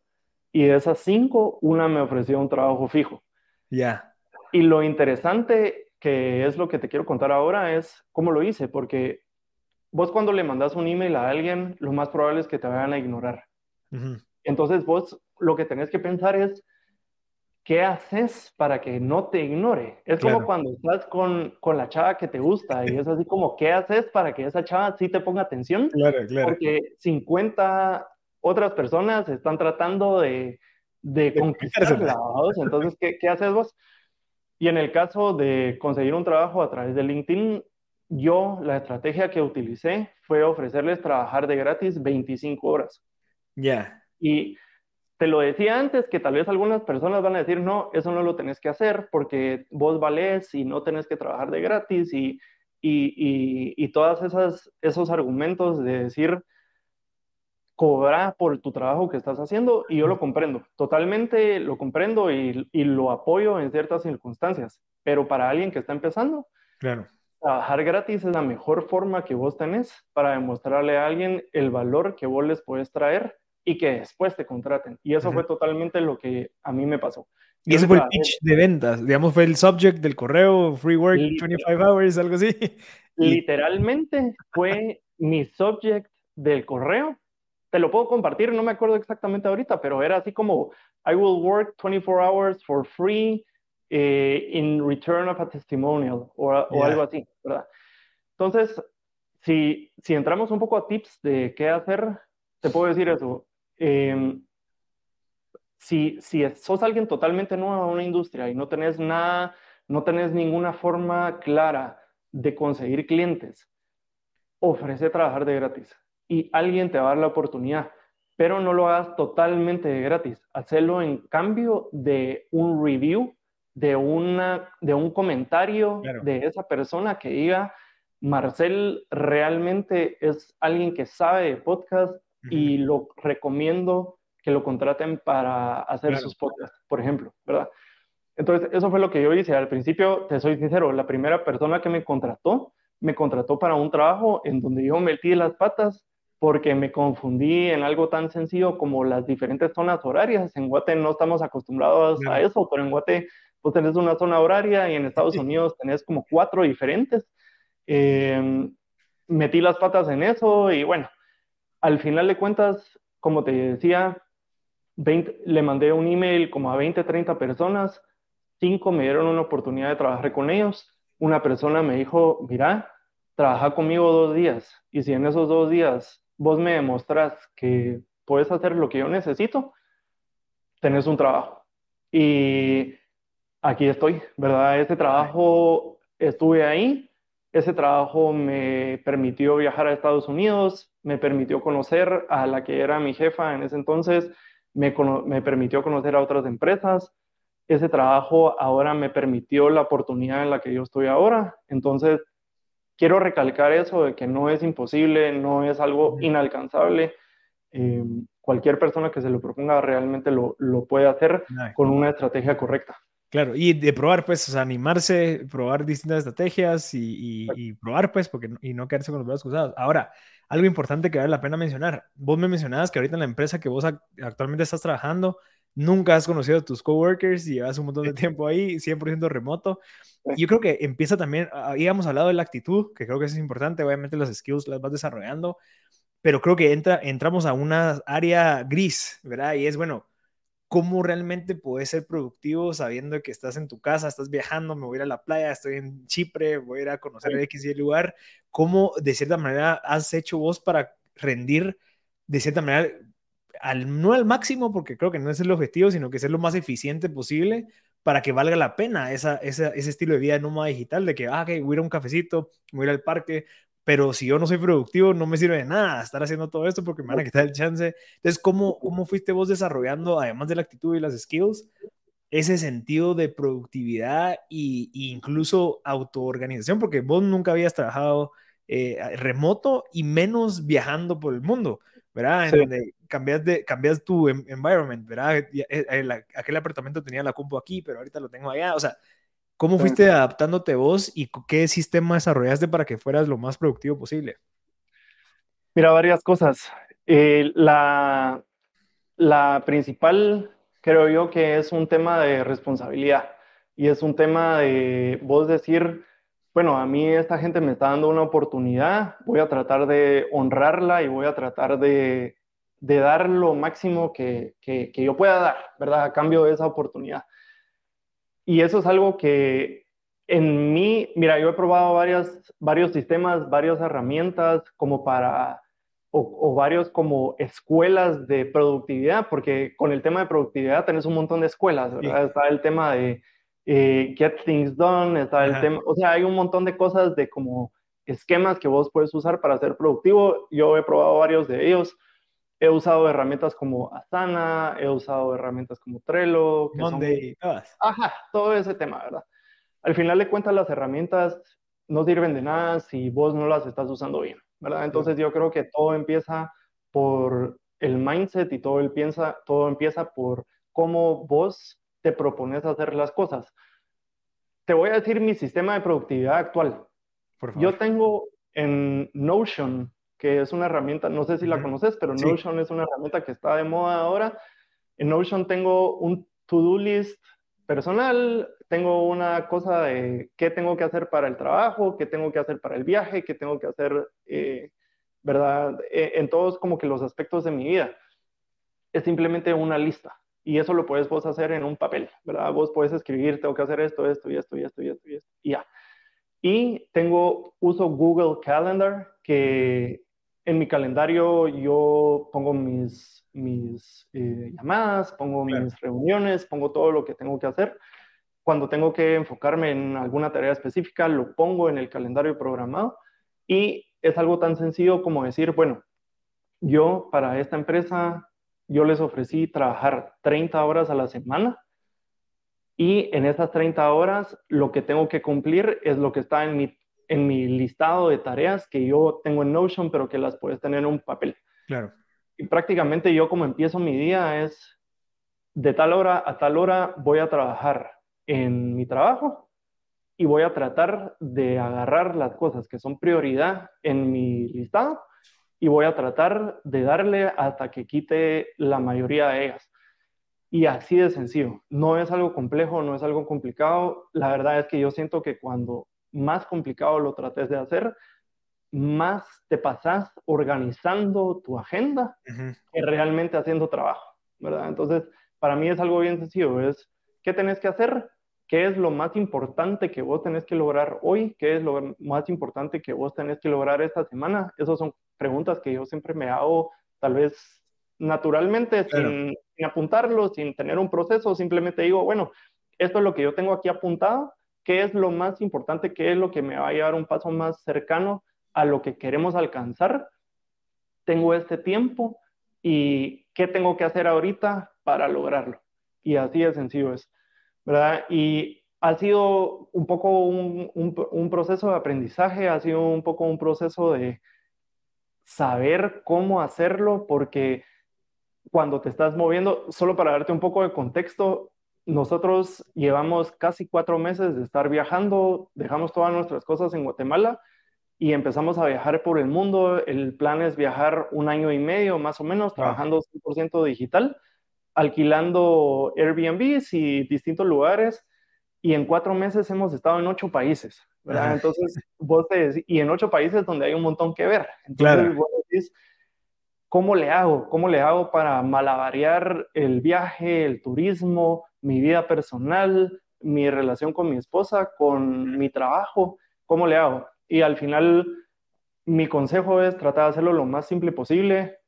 [SPEAKER 2] Y de esas 5, una me ofreció un trabajo fijo.
[SPEAKER 1] Ya.
[SPEAKER 2] Y lo interesante que es lo que te quiero contar ahora es cómo lo hice, porque vos cuando le mandas un email a alguien, lo más probable es que te vayan a ignorar. Entonces vos lo que tenés que pensar es, ¿qué haces para que no te ignore? Es como cuando estás con, con, la chava que te gusta y es así como, ¿qué haces para que esa chava sí te ponga atención?
[SPEAKER 1] Claro, claro.
[SPEAKER 2] Porque 50 otras personas están tratando de, de conquistarla. Entonces, ¿qué, ¿qué haces vos? Y en el caso de conseguir un trabajo a través de LinkedIn, yo la estrategia que utilicé fue ofrecerles trabajar de gratis 25 horas.
[SPEAKER 1] Ya.
[SPEAKER 2] Y te lo decía antes que tal vez algunas personas van a decir, no, eso no lo tenés que hacer porque vos valés y no tenés que trabajar de gratis y, y, y, todas esas esos argumentos de decir, cobrar por tu trabajo que estás haciendo y yo lo comprendo, totalmente lo comprendo y, y, lo apoyo en ciertas circunstancias, pero para alguien que está empezando,
[SPEAKER 1] claro.
[SPEAKER 2] Trabajar gratis es la mejor forma que vos tenés para demostrarle a alguien el valor que vos les puedes traer y que después te contraten. Y eso fue totalmente lo que a mí me pasó.
[SPEAKER 1] Y ese fue el pitch de ventas, digamos, fue el subject del correo, free work, 25 hours, algo así. (laughs)
[SPEAKER 2] Literalmente fue mi subject del correo. Te lo puedo compartir, no me acuerdo exactamente ahorita, pero era así como, I will work 24 hours for free eh, in return of a testimonial o, o algo así, ¿verdad? Entonces, si, si entramos un poco a tips de qué hacer, te puedo decir eso. Em, si, si sos alguien totalmente nuevo en una industria y no tenés nada, no tenés ninguna forma clara de conseguir clientes, ofrece trabajar de gratis y alguien te va a dar la oportunidad, pero no lo hagas totalmente de gratis. Hacelo en cambio de un review, de, una, de un comentario de esa persona que diga, Marcel realmente es alguien que sabe de podcast, y lo recomiendo que lo contraten para hacer sus podcasts, por ejemplo, ¿verdad? Entonces, eso fue lo que yo hice. Al principio, te soy sincero, la primera persona que me contrató, me contrató para un trabajo en donde yo metí las patas porque me confundí en algo tan sencillo como las diferentes zonas horarias. En Guate no estamos acostumbrados a eso, pero en Guate tú tenés una zona horaria y en Estados Unidos tenés como cuatro diferentes. Em, metí las patas en eso y bueno, al final de cuentas, como te decía, le mandé un email como a 20, 30 personas, cinco me dieron una oportunidad de trabajar con ellos, una persona me dijo, mira, trabaja conmigo dos días y si en esos dos días vos me demostras que puedes hacer lo que yo necesito, tenés un trabajo. Y aquí estoy, ¿verdad? Ese trabajo estuve ahí ese trabajo me permitió viajar a Estados Unidos, me permitió conocer a la que era mi jefa en ese entonces, me, me permitió conocer a otras empresas. Ese trabajo ahora me permitió la oportunidad en la que yo estoy ahora. Entonces, quiero recalcar eso de que no es imposible, no es algo inalcanzable. Eh, cualquier persona que se lo proponga realmente lo, lo puede hacer con una estrategia correcta.
[SPEAKER 1] Claro, y de probar, pues, animarse, probar distintas estrategias y, probar, pues, porque, y no quedarse con los brazos cruzados. Ahora, algo importante que vale la pena mencionar. Vos me mencionabas que ahorita en la empresa que vos actualmente estás trabajando, nunca has conocido a tus coworkers y llevas un montón de tiempo ahí, 100% remoto. Y yo creo que empieza también, ahí hemos hablado de la actitud, que creo que es importante, obviamente las skills las vas desarrollando, pero creo que entra, entramos a una área gris, ¿verdad? Y es, bueno, cómo realmente puedes ser productivo sabiendo que estás en tu casa, estás viajando, me voy a ir a la playa, estoy en Chipre, voy a ir a conocer el X y el lugar. ¿Cómo de cierta manera has hecho vos para rendir de cierta manera, al, no al máximo, porque creo que no es el objetivo, sino que ser lo más eficiente posible para que valga la pena esa, ese estilo de vida nómada digital, de que, ah, voy a ir a un cafecito, voy a ir al parque, pero si yo no soy productivo, no me sirve de nada estar haciendo todo esto porque me van a quitar el chance. Entonces, ¿cómo, cómo fuiste vos desarrollando, además de la actitud y las skills, ese sentido de productividad e, incluso autoorganización? Porque vos nunca habías trabajado eh, remoto y menos viajando por el mundo, ¿verdad? En donde cambias, de, cambias tu environment, ¿verdad? Eh, aquel apartamento tenía la compu aquí, pero ahorita lo tengo allá. O sea, ¿Cómo fuiste adaptándote vos y qué sistema desarrollaste para que fueras lo más productivo posible?
[SPEAKER 2] Mira, varias cosas. Eh, la, la principal, creo yo, que es un tema de responsabilidad y es un tema de vos decir, bueno, a mí esta gente me está dando una oportunidad, voy a tratar de honrarla y voy a tratar de, de dar lo máximo que, que, que, yo pueda dar, ¿verdad? A cambio de esa oportunidad. Y eso es algo que en mí, mira, yo he probado varias, varios sistemas, varias herramientas como para, o, varios como escuelas de productividad, porque con el tema de productividad tenés un montón de escuelas, ¿verdad? Está el tema de eh, Get Things Done, está el tema, o sea, hay un montón de cosas de como esquemas que vos puedes usar para ser productivo. Yo he probado varios de ellos. He usado herramientas como Asana, he usado herramientas como Trello.
[SPEAKER 1] Que Monday,
[SPEAKER 2] Ajá, todo ese tema, ¿verdad? Al final de cuentas, las herramientas no sirven de nada si vos no las estás usando bien, ¿verdad? Entonces yo creo que todo empieza por el mindset y todo, el piensa, todo empieza por cómo vos te propones hacer las cosas. Te voy a decir mi sistema de productividad actual. Yo tengo en Notion, que es una herramienta, no sé si la conoces, pero Notion es una herramienta que está de moda ahora. En Notion tengo un to-do list personal, tengo una cosa de qué tengo que hacer para el trabajo, qué tengo que hacer para el viaje, qué tengo que hacer, eh, ¿verdad? E, en todos como que los aspectos de mi vida. Es simplemente una lista. Y eso lo puedes vos hacer en un papel, ¿verdad? Vos puedes escribir, tengo que hacer esto, esto y esto y esto y esto y esto. Y ya. Y tengo, uso Google Calendar, que en mi calendario yo pongo mis, mis eh, llamadas, pongo mis reuniones, pongo todo lo que tengo que hacer. Cuando tengo que enfocarme en alguna tarea específica, lo pongo en el calendario programado. Y es algo tan sencillo como decir, bueno, yo para esta empresa, yo les ofrecí trabajar 30 horas a la semana y en esas 30 horas lo que tengo que cumplir es lo que está en mi, en mi listado de tareas que yo tengo en Notion, pero que las puedes tener en un papel.
[SPEAKER 1] Claro.
[SPEAKER 2] Y prácticamente yo como empiezo mi día es de tal hora a tal hora voy a trabajar en mi trabajo y voy a tratar de agarrar las cosas que son prioridad en mi listado y voy a tratar de darle hasta que quite la mayoría de ellas. Y así de sencillo. No es algo complejo, no es algo complicado. La verdad es que yo siento que cuando más complicado lo trates de hacer, más te pasas organizando tu agenda que realmente haciendo trabajo, ¿verdad? Entonces, para mí es algo bien sencillo, es qué tenés que hacer, qué es lo más importante que vos tenés que lograr hoy, qué es lo más importante que vos tenés que lograr esta semana. Esas son preguntas que yo siempre me hago, tal vez naturalmente, sin, apuntarlo, sin tener un proceso, simplemente digo, bueno, esto es lo que yo tengo aquí apuntado, qué es lo más importante, qué es lo que me va a llevar un paso más cercano a lo que queremos alcanzar. Tengo este tiempo y qué tengo que hacer ahorita para lograrlo. Y así de sencillo es, ¿verdad? Y ha sido un poco un, un proceso de aprendizaje, ha sido un poco un proceso de saber cómo hacerlo, porque cuando te estás moviendo, solo para darte un poco de contexto, nosotros llevamos casi cuatro meses de estar viajando, dejamos todas nuestras cosas en Guatemala y empezamos a viajar por el mundo. El plan es viajar un año y medio más o menos, trabajando 100% digital, alquilando Airbnbs y distintos lugares. Y en cuatro meses hemos estado en ocho países, ¿verdad? Entonces, vos te y en ocho países donde hay un montón que ver. Entonces, claro. vos decís, ¿cómo le hago? ¿Cómo le hago para malabarear el viaje, el turismo, mi vida personal, mi relación con mi esposa, con mi trabajo? ¿Cómo le hago? Y al final, mi consejo es tratar de hacerlo lo más simple posible.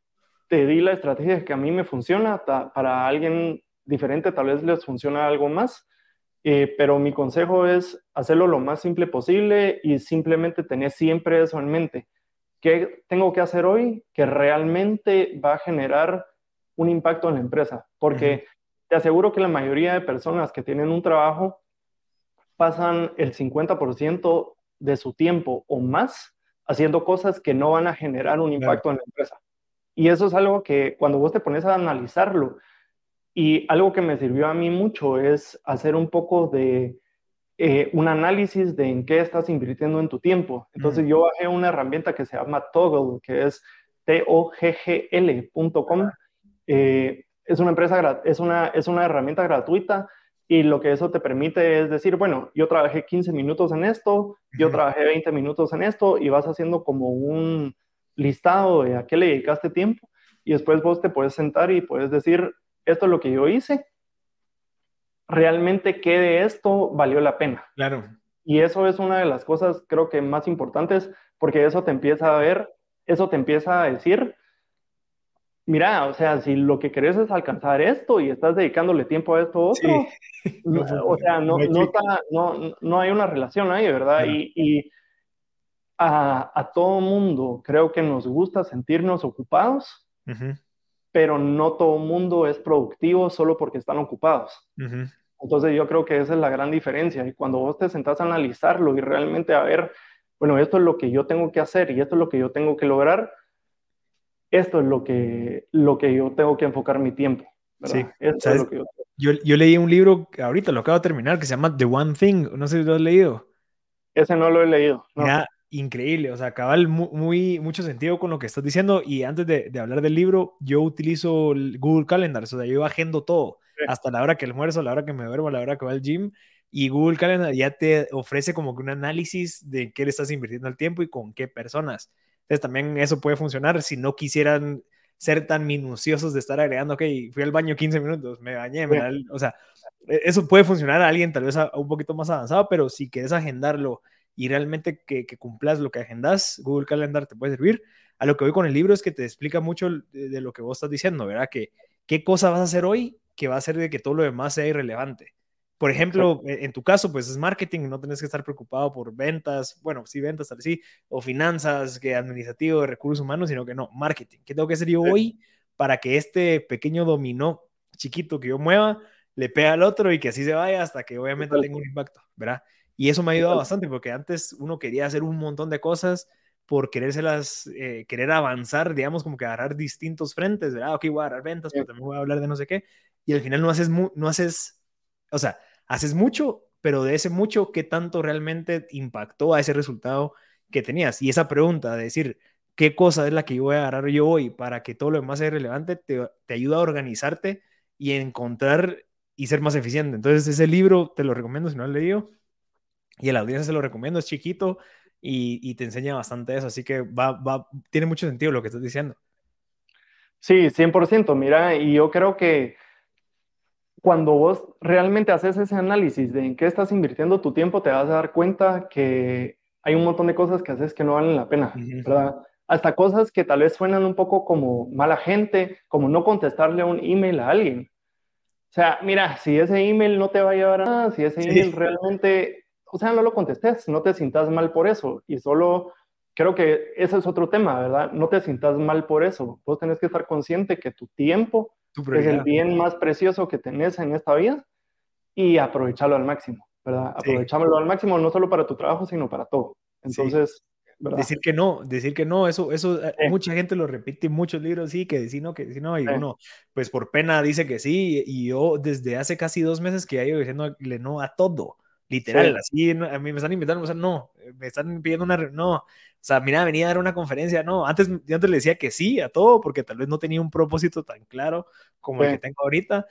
[SPEAKER 2] Te di la estrategia que a mí me funciona, para alguien diferente tal vez les funciona algo más, eh, pero mi consejo es hacerlo lo más simple posible y simplemente tener siempre eso en mente ¿Qué tengo que hacer hoy que realmente va a generar un impacto en la empresa? Porque te aseguro que la mayoría de personas que tienen un trabajo pasan el 50% de su tiempo o más haciendo cosas que no van a generar un impacto en la empresa. Y eso es algo que cuando vos te pones a analizarlo, y algo que me sirvió a mí mucho es hacer un poco de eh, un análisis de en qué estás invirtiendo en tu tiempo. Entonces yo bajé una herramienta que se llama Toggle, que es T-O-G-G-L.com. Eh, es una empresa, es una, es una herramienta gratuita y lo que eso te permite es decir, bueno, yo trabajé 15 minutos en esto, yo trabajé 20 minutos en esto y vas haciendo como un listado de a qué le dedicaste tiempo y después vos te puedes sentar y puedes decir, esto es lo que yo hice realmente qué de esto valió la pena.
[SPEAKER 1] Claro.
[SPEAKER 2] Y eso es una de las cosas creo que más importantes porque eso te empieza a ver, eso te empieza a decir, mira, o sea, si lo que querés es alcanzar esto y estás dedicándole tiempo a esto otro, (laughs) o sea, no, no, no, hay una relación ahí, ¿verdad? Y, a, a, todo mundo creo que nos gusta sentirnos ocupados, pero no todo mundo es productivo solo porque están ocupados. Entonces yo creo que esa es la gran diferencia. Y cuando vos te sentás a analizarlo y realmente a ver, bueno, esto es lo que yo tengo que hacer y esto es lo que yo tengo que lograr, esto es lo que, lo que yo tengo que enfocar mi tiempo. Sí,
[SPEAKER 1] esto es lo que yo, yo, leí un libro, ahorita lo acabo de terminar, que se llama The One Thing, no sé si lo has leído.
[SPEAKER 2] Ese no lo he leído. No.
[SPEAKER 1] increíble, o sea, cabal muy, mucho sentido con lo que estás diciendo y antes de, de hablar del libro, yo utilizo el Google Calendar, o sea, yo agendo todo, hasta la hora que almuerzo, la hora que me duermo, la hora que va al gym y Google Calendar ya te ofrece como que un análisis de qué le estás invirtiendo el tiempo y con qué personas. Entonces también eso puede funcionar si no quisieran ser tan minuciosos de estar agregando, ok, fui al baño 15 minutos, me bañé, o sea, e, eso puede funcionar a alguien tal vez un poquito más avanzado, pero si quieres agendarlo y realmente que, cumplas lo que agendas, Google Calendar te puede servir. A lo que voy con el libro es que te explica mucho de, lo que vos estás diciendo, ¿verdad? Que qué cosa vas a hacer hoy que va a hacer de que todo lo demás sea irrelevante. Por ejemplo, e, en tu caso, pues es marketing, no tienes que estar preocupado por ventas, bueno, sí, ventas, tal sí, o finanzas, que administrativo, recursos humanos, sino que no, marketing. ¿Qué tengo que hacer yo hoy para que este pequeño dominó chiquito que yo mueva le pegue al otro y que así se vaya hasta que obviamente tenga un impacto, ¿verdad? Y eso me ha ayudado bastante porque antes uno quería hacer un montón de cosas por querérselas, eh, querer avanzar, digamos, como que agarrar distintos frentes, ¿verdad? Ok, voy a agarrar ventas, pero también voy a hablar de no sé qué, y al final no haces, no haces, o sea, haces mucho, pero de ese mucho, ¿qué tanto realmente impactó a ese resultado que tenías? Y esa pregunta de decir, ¿qué cosa es la que yo voy a agarrar yo hoy para que todo lo demás sea relevante? Te, ayuda a organizarte y encontrar y ser más eficiente. Entonces, ese libro te lo recomiendo si no lo has leído. Y a la audiencia se lo recomiendo, es chiquito y, y te enseña bastante eso. Así que va, va, tiene mucho sentido lo que estás diciendo.
[SPEAKER 2] Sí, 100%. Mira, y yo creo que cuando vos realmente haces ese análisis de en qué estás invirtiendo tu tiempo, te vas a dar cuenta que hay un montón de cosas que haces que no valen la pena, ¿verdad? Hasta cosas que tal vez suenan un poco como mala gente, como no contestarle un email a alguien. O sea, mira, si ese email no te va a llevar a nada, si ese email realmente, o sea, no lo contestes, no te sientas mal por eso y solo creo que ese es otro tema, ¿verdad? No te sientas mal por eso. Vos tenés que estar consciente que tu tiempo es el bien más precioso que tenés en esta vida y aprovecharlo al máximo, ¿verdad? Aprovecharlo al máximo no solo para tu trabajo, sino para todo. Entonces,
[SPEAKER 1] decir que no, decir que no, eso, eso eh, mucha gente lo repite en muchos libros, sí, que decir no, que decir no, y uno, pues por pena dice que sí, y yo desde hace casi dos meses que ya ido diciéndole no a todo, literal, así, a mí me están invitando, o sea, no, me están pidiendo una, no, o sea, mira, venía a dar una conferencia, no, antes, yo antes le decía que sí a todo, porque tal vez no tenía un propósito tan claro como el que tengo ahorita,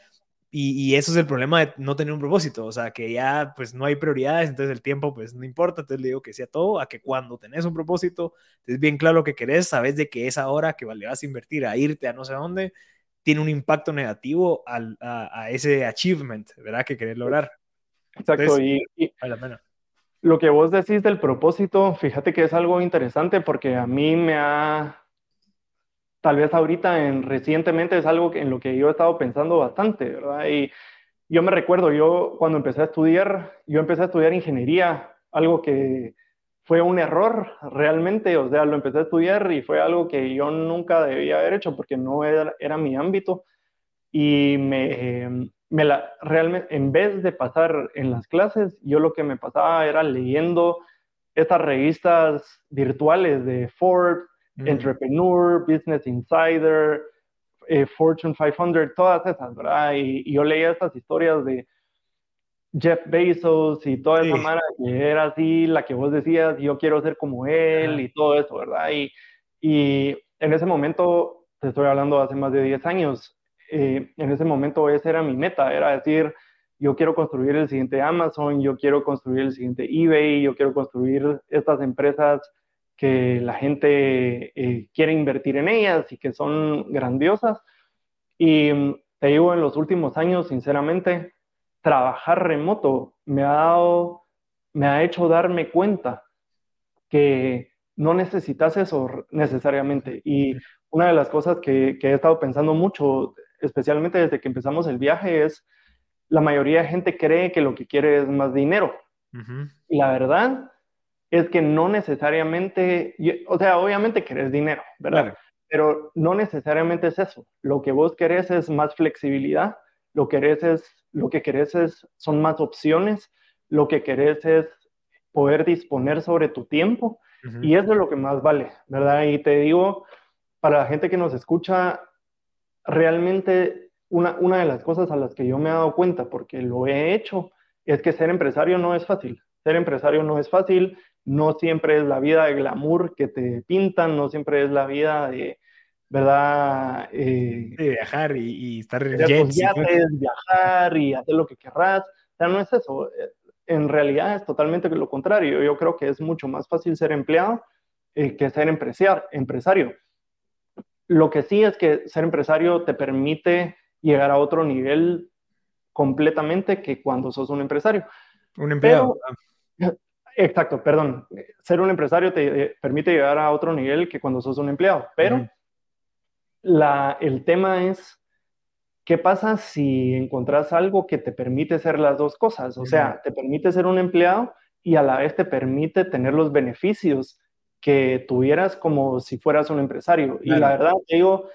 [SPEAKER 1] y, eso es el problema de no tener un propósito, o sea, que ya pues no hay prioridades, entonces el tiempo pues no importa, entonces le digo que sea todo, a que cuando tenés un propósito, es bien claro lo que querés, sabes de que esa hora que le vas a invertir a irte a no sé dónde, tiene un impacto negativo al, a, ese achievement, ¿verdad? Que querés lograr.
[SPEAKER 2] Exacto, y, la pena. Lo que vos decís del propósito, fíjate que es algo interesante porque a mí me ha tal vez ahorita en, recientemente es algo en lo que yo he estado pensando bastante, ¿verdad? Y yo me recuerdo, yo cuando empecé a estudiar, yo empecé a estudiar ingeniería, algo que fue un error realmente, o sea, lo empecé a estudiar y fue algo que yo nunca debía haber hecho porque no era, era mi ámbito y me, me la, realmente, en vez de pasar en las clases, yo lo que me pasaba era leyendo estas revistas virtuales de Ford, Entrepreneur, Business Insider, eh, Fortune 500, todas esas, ¿verdad? Y, yo leía estas historias de Jeff Bezos y toda esa manera que era así, la que vos decías, yo quiero ser como él y todo eso, ¿verdad? Y, y en ese momento, te estoy hablando hace más de 10 años, eh, en ese momento esa era mi meta, era decir, yo quiero construir el siguiente Amazon, yo quiero construir el siguiente eBay, yo quiero construir estas empresas que la gente eh, quiere invertir en ellas y que son grandiosas. Y mm, te digo, en los últimos años, sinceramente, trabajar remoto me ha dado, me ha hecho darme cuenta que no necesitas eso necesariamente. Y una de las cosas que, he estado pensando mucho, especialmente desde que empezamos el viaje, es la mayoría de gente cree que lo que quiere es más dinero. Y la verdad es que no necesariamente, o sea, obviamente querés dinero, ¿verdad? Pero no necesariamente es eso. Lo que vos querés es más flexibilidad, lo, querés es, lo que querés es, son más opciones, lo que querés es poder disponer sobre tu tiempo y eso es lo que más vale, ¿verdad? Y te digo, para la gente que nos escucha, realmente una, una de las cosas a las que yo me he dado cuenta, porque lo he hecho, es que ser empresario no es fácil. Ser empresario no es fácil, no siempre es la vida de glamour que te pintan, no siempre es la vida de, ¿verdad?
[SPEAKER 1] Eh, de viajar y, estar en
[SPEAKER 2] viajar y hacer lo que querrás. O sea, no es eso. En realidad es totalmente lo contrario. Yo creo que es mucho más fácil ser empleado eh, que ser empresario. Lo que sí es que ser empresario te permite llegar a otro nivel completamente que cuando sos un empresario.
[SPEAKER 1] Un empleado. (laughs)
[SPEAKER 2] exacto, perdón. Ser un empresario te eh, permite llegar a otro nivel que cuando sos un empleado, pero la, el tema es, ¿qué pasa si encontrás algo que te permite ser las dos cosas? O sea, te permite ser un empleado y a la vez te permite tener los beneficios que tuvieras como si fueras un empresario. Y la verdad, te digo,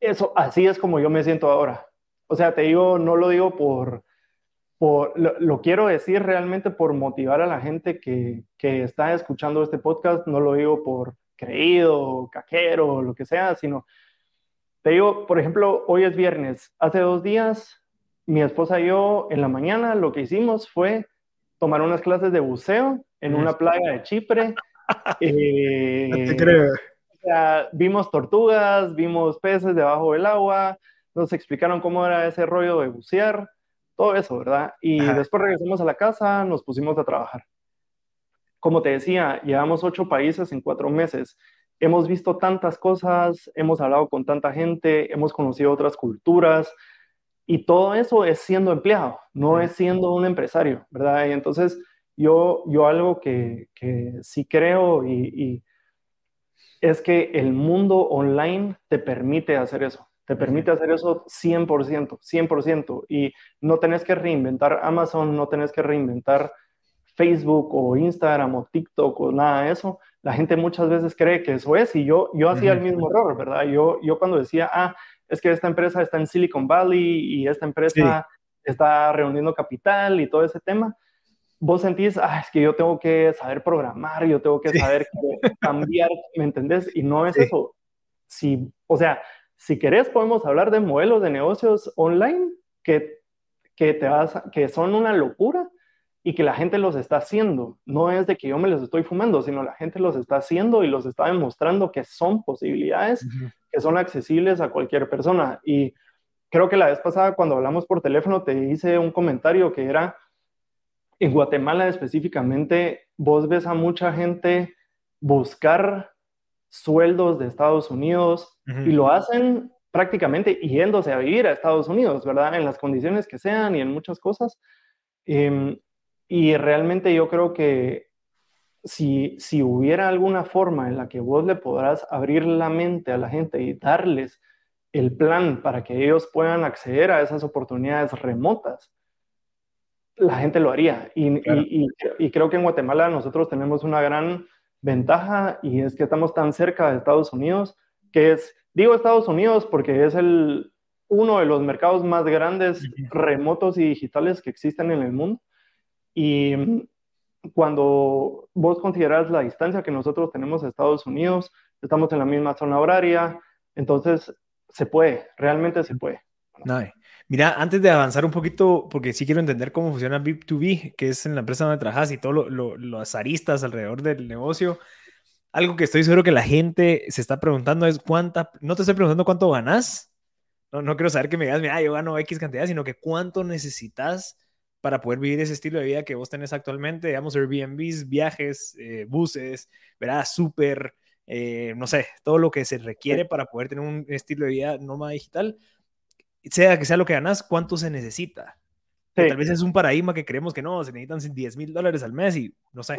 [SPEAKER 2] eso, así es como yo me siento ahora. O sea, te digo, no lo digo por, por lo, quiero decir realmente por motivar a la gente que, que, está escuchando este podcast, no lo digo por creído, caquero, lo que sea, sino, te digo, por ejemplo, hoy es viernes, hace dos días, mi esposa y yo en la mañana lo que hicimos fue tomar unas clases de buceo en una playa de Chipre. (laughs)
[SPEAKER 1] Eh, no te creo.
[SPEAKER 2] vimos tortugas, vimos peces debajo del agua, nos explicaron cómo era ese rollo de bucear, todo eso, ¿verdad? Y después regresamos a la casa, nos pusimos a trabajar. Como te decía, llevamos ocho países en cuatro meses. Hemos visto tantas cosas, hemos hablado con tanta gente, hemos conocido otras culturas y todo eso es siendo empleado, no es siendo un empresario, ¿verdad? Y entonces yo, yo algo que, que sí creo y es que el mundo online te permite hacer eso. Te permite hacer eso 100%, 100%. Y no tenés que reinventar Amazon, no tenés que reinventar Facebook o Instagram o TikTok o nada de eso. La gente muchas veces cree que eso es y yo, yo hacía el mismo error, ¿verdad? Yo, yo cuando decía, ah, es que esta empresa está en Silicon Valley y esta empresa está reuniendo capital y todo ese tema, vos sentís, ah, es que yo tengo que saber programar, yo tengo que saber (laughs) cambiar, ¿me entendés? Y no es eso. Si, o sea, si querés podemos hablar de modelos de negocios online que, que, te vas, que son una locura y que la gente los está haciendo. No es de que yo me los estoy fumando, sino la gente los está haciendo y los está demostrando que son posibilidades, que son accesibles a cualquier persona. Y creo que la vez pasada cuando hablamos por teléfono te hice un comentario que era en Guatemala específicamente, vos ves a mucha gente buscar sueldos de Estados Unidos y lo hacen prácticamente yéndose a vivir a Estados Unidos, ¿verdad? En las condiciones que sean y en muchas cosas. Em, y realmente yo creo que si, si hubiera alguna forma en la que vos le podrás abrir la mente a la gente y darles el plan para que ellos puedan acceder a esas oportunidades remotas, la gente lo haría. Y, y, creo que en Guatemala nosotros tenemos una gran ventaja y es que estamos tan cerca de Estados Unidos, que es, digo Estados Unidos porque es el, uno de los mercados más grandes remotos y digitales que existen en el mundo. Y mm, cuando vos consideras la distancia que nosotros tenemos a Estados Unidos, estamos en la misma zona horaria, entonces se puede, realmente se puede.
[SPEAKER 1] Mira, antes de avanzar un poquito, porque sí quiero entender cómo funciona VIP2B, que es en la empresa donde trabajas y todas las aristas alrededor del negocio, algo que estoy seguro que la gente se está preguntando es cuánta, no te estoy preguntando cuánto ganas, no, no quiero saber que me digas, mira, yo gano X cantidad, sino que cuánto necesitas para poder vivir ese estilo de vida que vos tenés actualmente, digamos, Airbnbs, viajes, eh, buses, ¿verdad? Súper, eh, no sé, todo lo que se requiere para poder tener un estilo de vida nómada digital sea que sea lo que ganas, ¿cuánto se necesita? Tal vez es un paradigma que creemos que no, se necesitan 10 mil dólares al mes y no sé.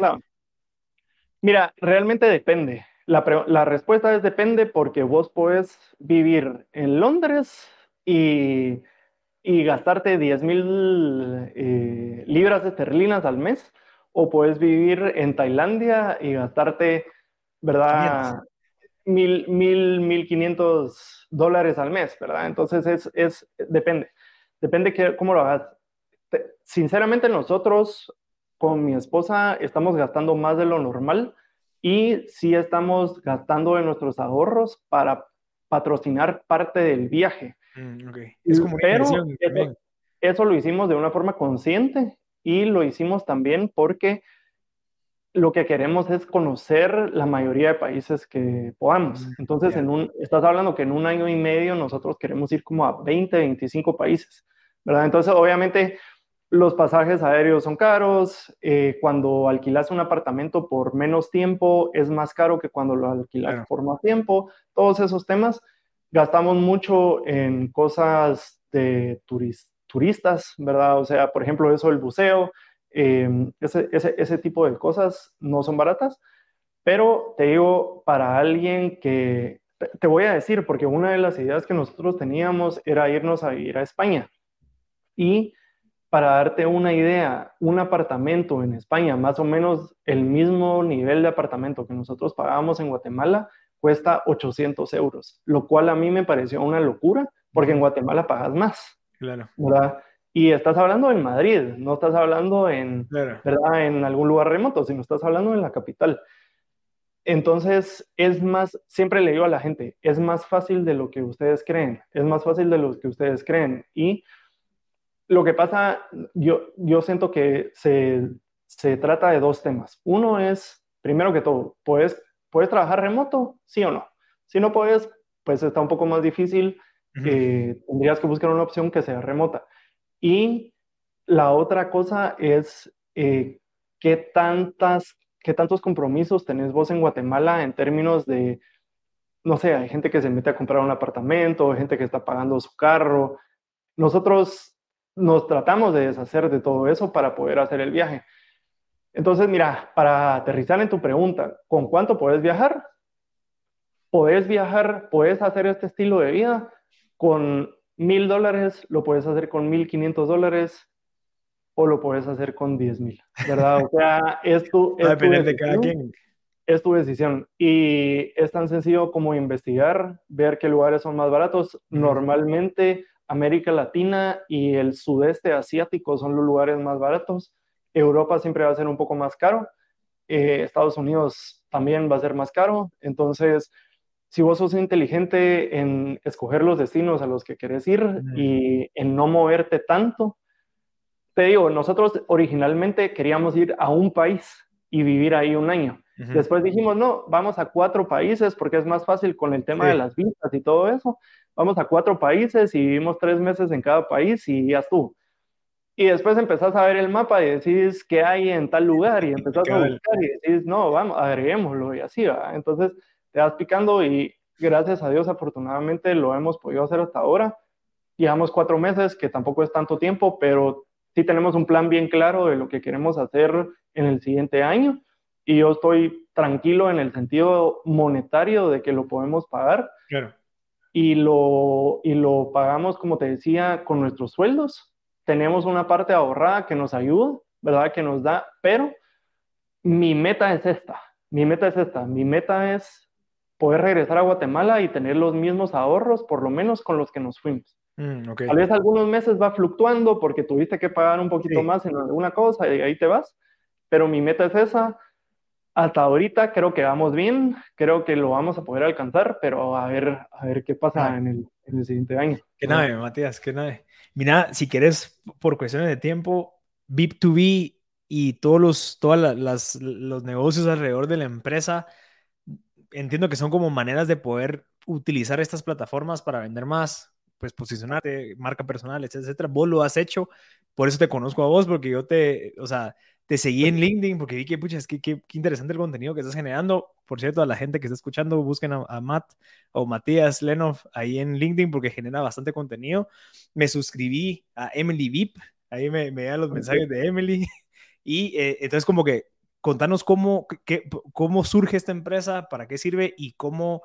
[SPEAKER 2] Mira, realmente depende. la, la, respuesta es depende porque vos puedes vivir en Londres y, y gastarte 10 mil eh, libras esterlinas al mes o puedes vivir en Tailandia y gastarte, ¿verdad? Mil, mil, mil quinientos dólares al mes, ¿verdad? Entonces es, es depende, depende que, cómo lo hagas. Sinceramente nosotros con mi esposa estamos gastando más de lo normal y sí estamos gastando de nuestros ahorros para patrocinar parte del viaje. Mm, es como Pero eso, eso, lo hicimos de una forma consciente y lo hicimos también porque lo que queremos es conocer la mayoría de países que podamos. Mm, Entonces, en un, estás hablando que en un año y medio nosotros queremos ir como a 20, 25 países, ¿verdad? Entonces, obviamente, los pasajes aéreos son caros, eh, cuando alquilas un apartamento por menos tiempo es más caro que cuando lo alquilas por más tiempo, todos esos temas. Gastamos mucho en cosas de turistas, ¿verdad? O sea, por ejemplo, eso del buceo, em, ese, ese, ese tipo de cosas no son baratas, pero te digo, para alguien que, te voy a decir, porque una de las ideas que nosotros teníamos era irnos a ir a España. Y para darte una idea, un apartamento en España, más o menos el mismo nivel de apartamento que nosotros pagábamos en Guatemala, cuesta 800 euros, lo cual a mí me pareció una locura, porque en Guatemala pagas más. Claro. ¿verdad? Y estás hablando en Madrid, no estás hablando en, ¿verdad? en algún lugar remoto, sino estás hablando en la capital. Entonces, es más, siempre le digo a la gente, es más fácil de lo que ustedes creen, es más fácil de lo que ustedes creen. Y lo que pasa, yo, yo siento que se, se trata de dos temas. Uno es, primero que todo, ¿puedes, ¿puedes trabajar remoto? Sí o no. Si no puedes, pues está un poco más difícil. Eh, tendrías que buscar una opción que sea remota. Y la otra cosa es eh, qué tantas, qué tantos compromisos tenés vos en Guatemala en términos de, no sé, hay gente que se mete a comprar un apartamento, hay gente que está pagando su carro. Nosotros nos tratamos de deshacer de todo eso para poder hacer el viaje. Entonces, mira, para aterrizar en tu pregunta, ¿con cuánto puedes viajar? Puedes viajar, puedes hacer este estilo de vida con mil dólares, lo puedes hacer con mil quinientos dólares o lo puedes hacer con diez mil, ¿verdad? O sea, es tu, es tu decisión, Es tu decisión. Y es tan sencillo como investigar, ver qué lugares son más baratos. Normalmente América Latina y el sudeste asiático son los lugares más baratos. Europa siempre va a ser un poco más caro. Eh, Estados Unidos también va a ser más caro. Entonces, si vos sos inteligente en escoger los destinos a los que querés ir y en no moverte tanto, te digo, nosotros originalmente queríamos ir a un país y vivir ahí un año. Después dijimos, no, vamos a cuatro países porque es más fácil con el tema de las visas y todo eso vamos a cuatro países y vivimos tres meses en cada país y ya estuvo. Y después empezás a ver el mapa y decís qué hay en tal lugar y (laughs) empezás a buscar y decís, no, vamos, agreguémoslo y así va. Entonces te vas picando y gracias a Dios afortunadamente lo hemos podido hacer hasta ahora. Llevamos cuatro meses, que tampoco es tanto tiempo, pero sí tenemos un plan bien claro de lo que queremos hacer en el siguiente año y yo estoy tranquilo en el sentido monetario de que lo podemos pagar. Claro y lo, y lo pagamos, como te decía, con nuestros sueldos. Tenemos una parte ahorrada que nos ayuda, ¿verdad? Que nos da, pero mi meta es esta, mi meta es esta, mi meta es poder regresar a Guatemala y tener los mismos ahorros, por lo menos con los que nos fuimos. Mm, Tal vez algunos meses va fluctuando porque tuviste que pagar un poquito más en alguna cosa y ahí te vas, pero mi meta es esa, hasta ahorita creo que vamos bien, creo que lo vamos a poder alcanzar, pero a ver, a ver qué pasa en el, en el siguiente año.
[SPEAKER 1] Qué nave, Matías, qué nave. Mira, si quieres, por cuestiones de tiempo, VIP2B y todos los, todas las, los negocios alrededor de la empresa, entiendo que son como maneras de poder utilizar estas plataformas para vender más, pues posicionarte, marca personal, etcétera. Vos lo has hecho, por eso te conozco a vos, porque yo te, o sea, te seguí en LinkedIn porque vi que, pucha, es que qué interesante el contenido que estás generando. Por cierto, a la gente que está escuchando, busquen a, Matt o Matías Lenov ahí en LinkedIn porque genera bastante contenido. Me suscribí a Emily VIP, ahí me, me dan los mensajes de Emily. (laughs) Y eh, entonces como que contanos cómo, qué, cómo surge esta empresa, para qué sirve y cómo,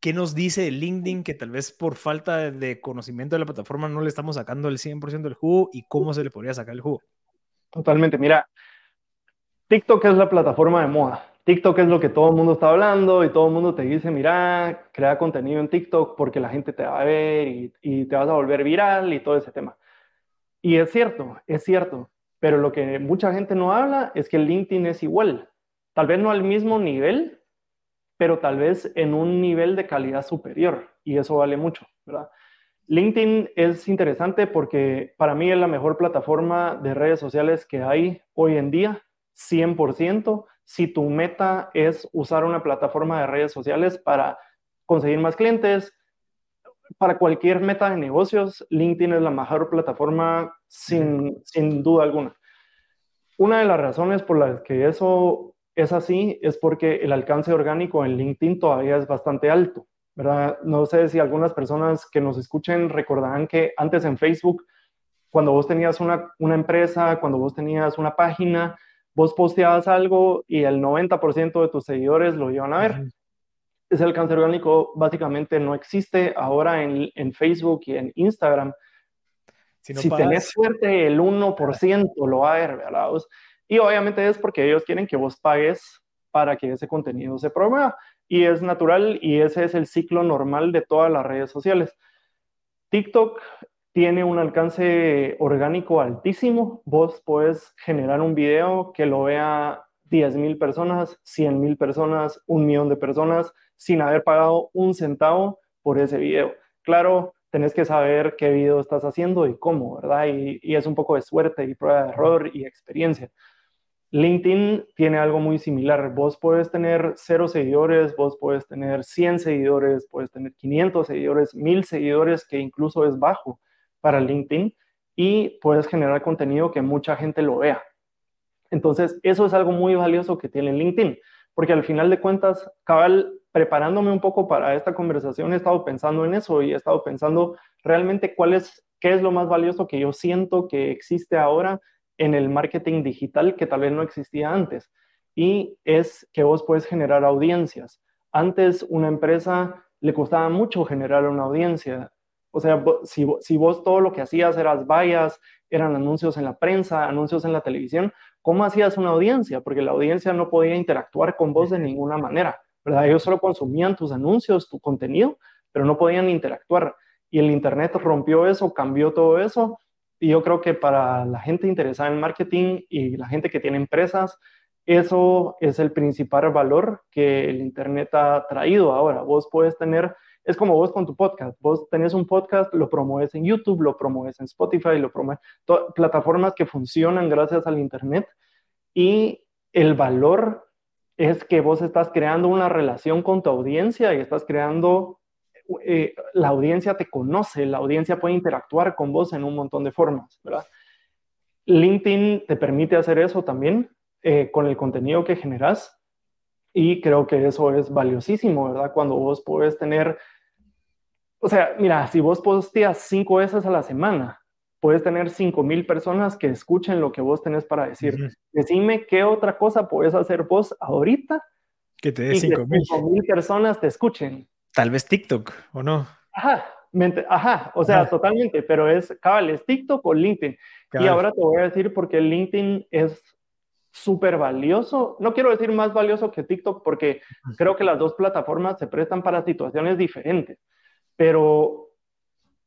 [SPEAKER 1] qué nos dice LinkedIn que tal vez por falta de conocimiento de la plataforma no le estamos sacando el 100% del jugo y cómo se le podría sacar el jugo.
[SPEAKER 2] Totalmente, mira, TikTok es la plataforma de moda. TikTok es lo que todo el mundo está hablando y todo el mundo te dice, mira, crea contenido en TikTok porque la gente te va a ver y, y te vas a volver viral y todo ese tema. Y es cierto, es cierto, pero lo que mucha gente no habla es que LinkedIn es igual. Tal vez no al mismo nivel, pero tal vez en un nivel de calidad superior. Y eso vale mucho, ¿verdad? LinkedIn es interesante porque para mí es la mejor plataforma de redes sociales que hay hoy en día, 100%. Si tu meta es usar una plataforma de redes sociales para conseguir más clientes, para cualquier meta de negocios, LinkedIn es la mejor plataforma sin, sin duda alguna. Una de las razones por las que eso es así es porque el alcance orgánico en LinkedIn todavía es bastante alto, ¿verdad? No sé si algunas personas que nos escuchen recordarán que antes en Facebook, cuando vos tenías una, una empresa, cuando vos tenías una página, vos posteabas algo y el 90% de tus seguidores lo iban a ver ese alcance orgánico básicamente no existe ahora en, en Facebook y en Instagram. Si, no tenés suerte, el 1% lo va a ver, ¿verdad? Y obviamente es porque ellos quieren que vos pagues para que ese contenido se promueva. Y es natural y ese es el ciclo normal de todas las redes sociales. TikTok tiene un alcance orgánico altísimo. Vos puedes generar un video que lo vea 10 mil personas, 100 mil personas, un millón de personas sin haber pagado un centavo por ese video. Claro, tenés que saber qué video estás haciendo y cómo, ¿verdad? Y, es un poco de suerte y prueba de error y experiencia. LinkedIn tiene algo muy similar. Vos puedes tener cero seguidores, vos puedes tener 100 seguidores, puedes tener 500 seguidores, 1000 seguidores, que incluso es bajo para LinkedIn, y puedes generar contenido que mucha gente lo vea. Entonces, eso es algo muy valioso que tiene LinkedIn, porque al final de cuentas, cabal, preparándome un poco para esta conversación, he estado pensando en eso y he estado pensando realmente cuál es, qué es lo más valioso que yo siento que existe ahora en el marketing digital que tal vez no existía antes. Y es que vos puedes generar audiencias. Antes una empresa le costaba mucho generar una audiencia. O sea, si, si vos todo lo que hacías eras vallas, eran anuncios en la prensa, anuncios en la televisión, ¿cómo hacías una audiencia? Porque la audiencia no podía interactuar con vos de ninguna manera. Ellos solo consumían tus anuncios, tu contenido, pero no podían interactuar. Y el Internet rompió eso, cambió todo eso. Y yo creo que para la gente interesada en marketing y la gente que tiene empresas, eso es el principal valor que el Internet ha traído ahora. Vos puedes tener, es como vos con tu podcast, vos tenés un podcast, lo promueves en YouTube, lo promueves en Spotify, lo promueves, plataformas que funcionan gracias al Internet y el valor es que vos estás creando una relación con tu audiencia y estás creando, eh, la audiencia te conoce, la audiencia puede interactuar con vos en un montón de formas, ¿verdad? LinkedIn te permite hacer eso también eh, con el contenido que generas y creo que eso es valiosísimo, ¿verdad? Cuando vos puedes tener, o sea, mira, si vos posteas cinco veces a la semana, puedes tener 5.000 personas que escuchen lo que vos tenés para decir. Decime qué otra cosa puedes hacer vos ahorita.
[SPEAKER 1] Que te dé 5.000
[SPEAKER 2] personas te escuchen.
[SPEAKER 1] Tal vez TikTok, ¿o no?
[SPEAKER 2] Ajá, ajá, o sea, totalmente, pero es, cabal, es TikTok o LinkedIn. Y ahora te voy a decir porque LinkedIn es súper valioso. No quiero decir más valioso que TikTok porque creo que las dos plataformas se prestan para situaciones diferentes, pero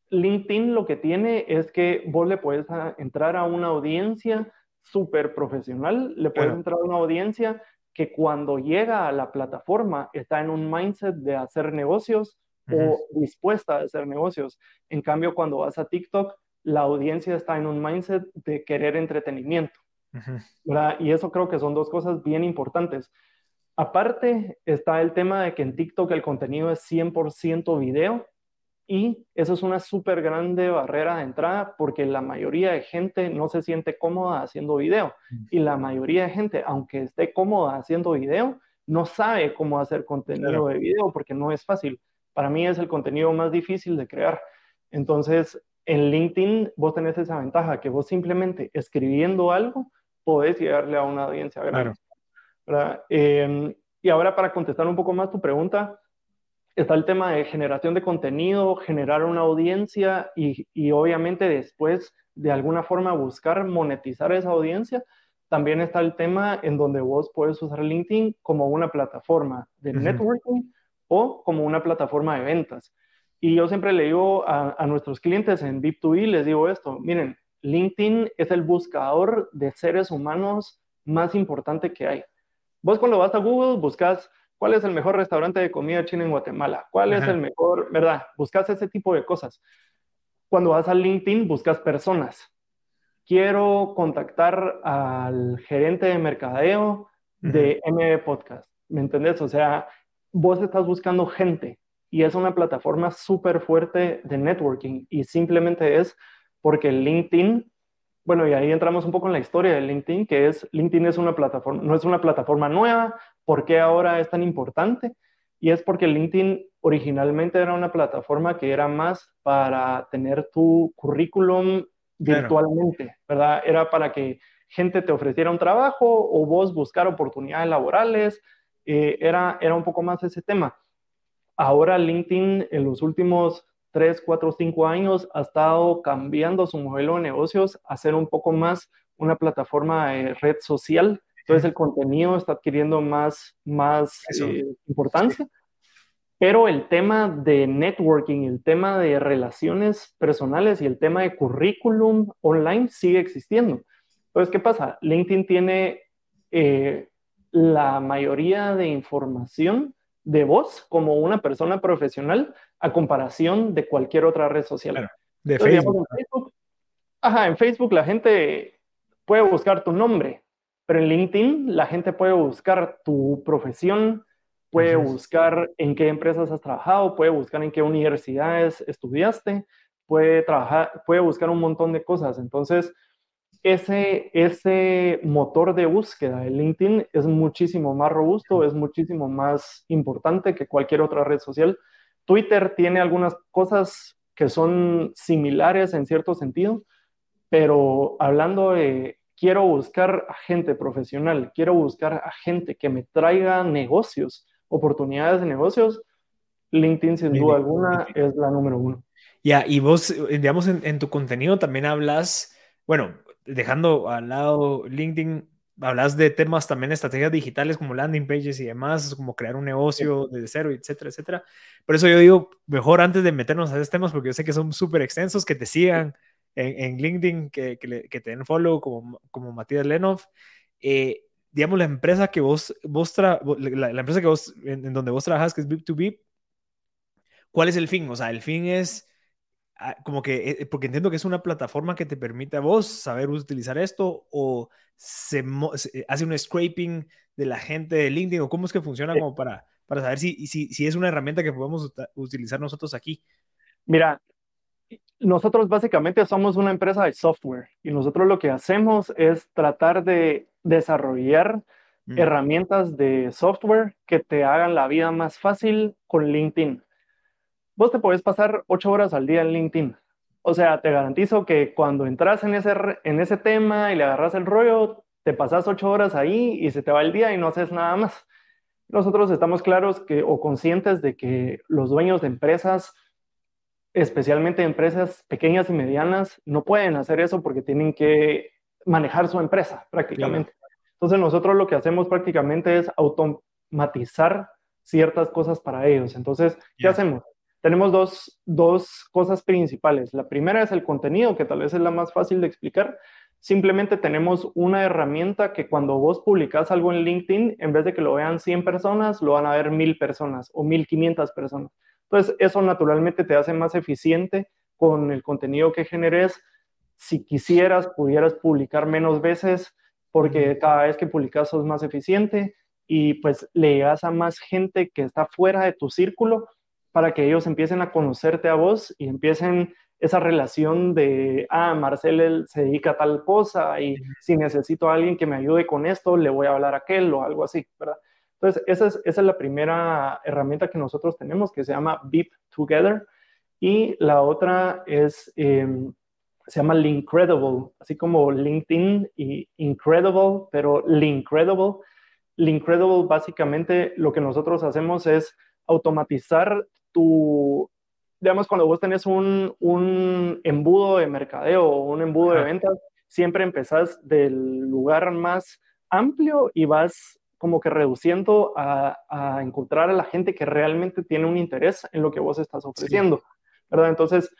[SPEAKER 2] LinkedIn lo que tiene es que vos le puedes entrar a una audiencia súper profesional, le puedes entrar a una audiencia que cuando llega a la plataforma está en un mindset de hacer negocios o dispuesta a hacer negocios. En cambio, cuando vas a TikTok, la audiencia está en un mindset de querer entretenimiento. Y eso creo que son dos cosas bien importantes. Aparte, está el tema de que en TikTok el contenido es 100% video y eso es una súper grande barrera de entrada porque la mayoría de gente no se siente cómoda haciendo video. Y la mayoría de gente, aunque esté cómoda haciendo video, no sabe cómo hacer contenido de video porque no es fácil. Para mí es el contenido más difícil de crear. Entonces, en LinkedIn vos tenés esa ventaja que vos simplemente escribiendo algo podés llegarle a una audiencia grande. Em, y ahora para contestar un poco más tu pregunta, está el tema de generación de contenido, generar una audiencia y, y, obviamente después de alguna forma buscar monetizar esa audiencia. También está el tema en donde vos puedes usar LinkedIn como una plataforma de networking o como una plataforma de ventas. Y yo siempre le digo a, a nuestros clientes en Deep2E, les digo esto, miren, LinkedIn es el buscador de seres humanos más importante que hay. Vos cuando vas a Google buscas cuál es el mejor restaurante de comida china en Guatemala, cuál es el mejor, ¿verdad? Buscas ese tipo de cosas. Cuando vas a LinkedIn buscas personas. Quiero contactar al gerente de mercadeo de MB Podcast. ¿Me entendés? O sea, vos estás buscando gente y es una plataforma súper fuerte de networking y simplemente es porque LinkedIn bueno, y ahí entramos un poco en la historia de LinkedIn, que es LinkedIn es una plataforma, no es una plataforma nueva, ¿por qué ahora es tan importante? Y es porque LinkedIn originalmente era una plataforma que era más para tener tu currículum virtualmente, ¿verdad? Era para que gente te ofreciera un trabajo o vos buscar oportunidades laborales, eh, era, era un poco más ese tema. Ahora LinkedIn en los últimos 3, 4, 5 años ha estado cambiando su modelo de negocios a ser un poco más una plataforma de red social. Entonces el contenido está adquiriendo más, más eh, importancia. Pero el tema de networking, el tema de relaciones personales y el tema de currículum online sigue existiendo. Entonces, ¿qué pasa? LinkedIn tiene eh, la mayoría de información de vos como una persona profesional a comparación de cualquier otra red social.
[SPEAKER 1] de Facebook.
[SPEAKER 2] En Facebook. Ajá, en Facebook la gente puede buscar tu nombre, pero en LinkedIn la gente puede buscar tu profesión, puede buscar en qué empresas has trabajado, puede buscar en qué universidades estudiaste, puede, trabajar, puede buscar un montón de cosas. Entonces, ese, ese motor de búsqueda de LinkedIn es muchísimo más robusto, es muchísimo más importante que cualquier otra red social. Twitter tiene algunas cosas que son similares en cierto sentido, pero hablando de quiero buscar a gente profesional, quiero buscar a gente que me traiga negocios, oportunidades de negocios, LinkedIn sin duda alguna es la número uno.
[SPEAKER 1] Ya, y vos, digamos, en, en tu contenido también hablas, bueno, dejando al lado LinkedIn, hablas de temas también, estrategias digitales como landing pages y demás, como crear un negocio desde cero, etcétera, etcétera. Por eso yo digo, mejor antes de meternos a esos temas, porque yo sé que son súper extensos, que te sigan en, LinkedIn, que, que, te den follow como, como Matías Lenov. Eh, digamos, la empresa que vos, vos la, empresa que vos, en, donde vos trabajas, que es B2B, ¿cuál es el fin? O sea, el fin es Ah, como que, eh, porque entiendo que es una plataforma que te permite a vos saber utilizar esto o se, eh, hace un scraping de la gente de LinkedIn o cómo es que funciona como para, para saber si, si, si es una herramienta que podemos utilizar nosotros aquí.
[SPEAKER 2] Mira, nosotros básicamente somos una empresa de software y nosotros lo que hacemos es tratar de desarrollar mm. herramientas de software que te hagan la vida más fácil con LinkedIn vos te podés pasar ocho horas al día en LinkedIn. O sea, te garantizo que cuando entras en ese, en ese tema y le agarras el rollo, te pasas ocho horas ahí y se te va el día y no haces nada más. Nosotros estamos claros que, o conscientes de que los dueños de empresas, especialmente empresas pequeñas y medianas, no pueden hacer eso porque tienen que manejar su empresa prácticamente. Entonces nosotros lo que hacemos prácticamente es automatizar ciertas cosas para ellos. Entonces, ¿qué hacemos? tenemos dos, cosas principales. La primera es el contenido, que tal vez es la más fácil de explicar. Simplemente tenemos una herramienta que cuando vos publicas algo en LinkedIn, en vez de que lo vean 100 personas, lo van a ver 1000 personas o 1500 personas. Entonces, eso naturalmente te hace más eficiente con el contenido que generes. Si quisieras, pudieras publicar menos veces, porque cada vez que publicas sos más eficiente y pues le llegas a más gente que está fuera de tu círculo para que ellos empiecen a conocerte a vos y empiecen esa relación de, ah, Marcel se dedica a tal cosa y si necesito a alguien que me ayude con esto, le voy a hablar a aquel o algo así, ¿verdad? Entonces, esa es, esa es la primera herramienta que nosotros tenemos que se llama Beep Together y la otra es, em, se llama Lincredible, así como LinkedIn y Incredible, pero Lincredible. Lincredible básicamente lo que nosotros hacemos es automatizar tu, digamos, cuando vos tenés un, un embudo de mercadeo o un embudo de ventas, siempre empezás del lugar más amplio y vas como que reduciendo a, a, encontrar a la gente que realmente tiene un interés en lo que vos estás ofreciendo, ¿verdad? Entonces,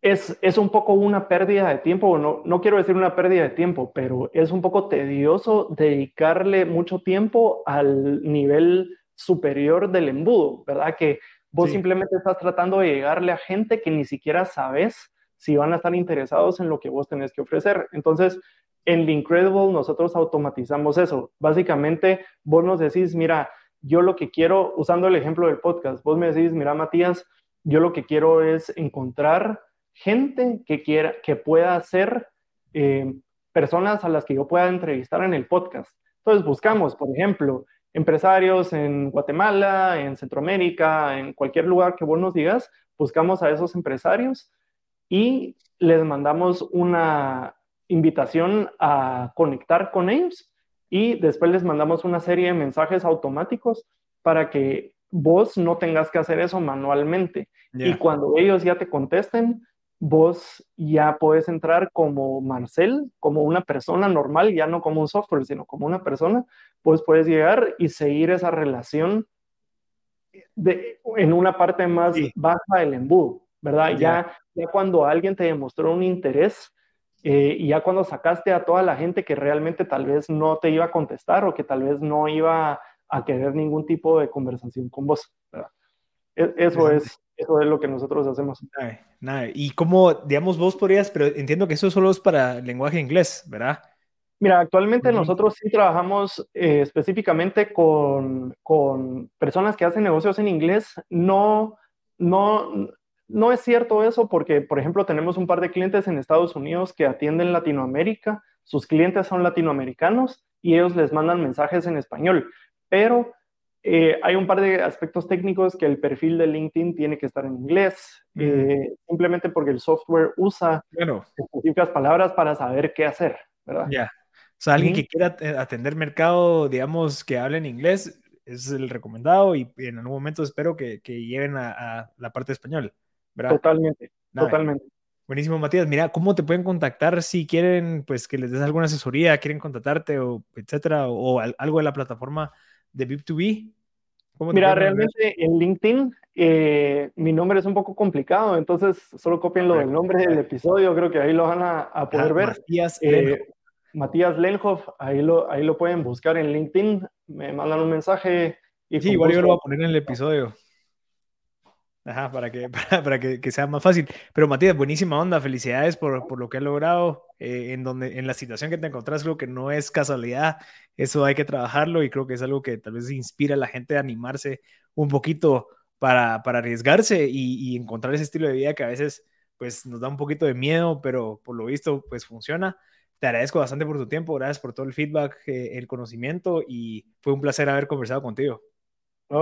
[SPEAKER 2] es, es, un poco una pérdida de tiempo, no, no quiero decir una pérdida de tiempo, pero es un poco tedioso dedicarle mucho tiempo al nivel superior del embudo, ¿verdad? Que vos simplemente estás tratando de llegarle a gente que ni siquiera sabes si van a estar interesados en lo que vos tenés que ofrecer. Entonces, en Incredible nosotros automatizamos eso. Básicamente, vos nos decís, mira, yo lo que quiero, usando el ejemplo del podcast, vos me decís, mira, Matías, yo lo que quiero es encontrar gente que quiera, que pueda ser eh, personas a las que yo pueda entrevistar en el podcast. Entonces buscamos, por ejemplo, empresarios en Guatemala, en Centroamérica, en cualquier lugar que vos nos digas, buscamos a esos empresarios y les mandamos una invitación a conectar con ellos y después les mandamos una serie de mensajes automáticos para que vos no tengas que hacer eso manualmente. Y cuando ellos ya te contesten, vos ya puedes entrar como Marcel, como una persona normal, ya no como un software, sino como una persona, pues puedes llegar y seguir esa relación de, en una parte más baja del embudo, ¿verdad? Ya, ya cuando alguien te demostró un interés eh, y ya cuando sacaste a toda la gente que realmente tal vez no te iba a contestar o que tal vez no iba a querer ningún tipo de conversación con vos, ¿verdad? E, eso es, eso es lo que nosotros hacemos.
[SPEAKER 1] Nada, Y como, digamos, vos podrías, pero entiendo que eso solo es para lenguaje inglés, ¿verdad?
[SPEAKER 2] Mira, actualmente nosotros sí trabajamos eh, específicamente con, con, personas que hacen negocios en inglés. No, no, no es cierto eso porque, por ejemplo, tenemos un par de clientes en Estados Unidos que atienden Latinoamérica. Sus clientes son latinoamericanos y ellos les mandan mensajes en español. Pero eh, hay un par de aspectos técnicos que el perfil de LinkedIn tiene que estar en inglés, mm. eh, simplemente porque el software usa específicas palabras para saber qué hacer, ¿verdad?
[SPEAKER 1] Ya. O sea, alguien que quiera atender mercado, digamos, que hable en inglés, es el recomendado y en algún momento espero que, que lleven a, la parte español, ¿verdad?
[SPEAKER 2] Totalmente, totalmente.
[SPEAKER 1] Buenísimo, Matías. Mira, ¿cómo te pueden contactar si quieren, pues, que les des alguna asesoría, quieren contactarte o etcétera, o, o algo de la plataforma de Bip2B?
[SPEAKER 2] Mira, realmente en LinkedIn eh, mi nombre es un poco complicado, entonces solo copienlo del nombre del episodio, creo que ahí lo van a, poder ver.
[SPEAKER 1] Matías eh,
[SPEAKER 2] Matías Lenhoff, ahí lo, ahí lo pueden buscar en LinkedIn, me mandan un mensaje.
[SPEAKER 1] Y sí, igual yo lo voy a poner en el episodio. Ajá, para que, (laughs) para, que, sea más fácil. Pero Matías, buenísima onda, felicidades por, por lo que has logrado. Eh, en, donde, en la situación que te encontrás, creo que no es casualidad, eso hay que trabajarlo y creo que es algo que tal vez inspira a la gente a animarse un poquito para, para arriesgarse y, encontrar ese estilo de vida que a veces pues nos da un poquito de miedo, pero por lo visto pues funciona. Te agradezco bastante por tu tiempo, gracias por todo el feedback, eh, el conocimiento y fue un placer haber conversado contigo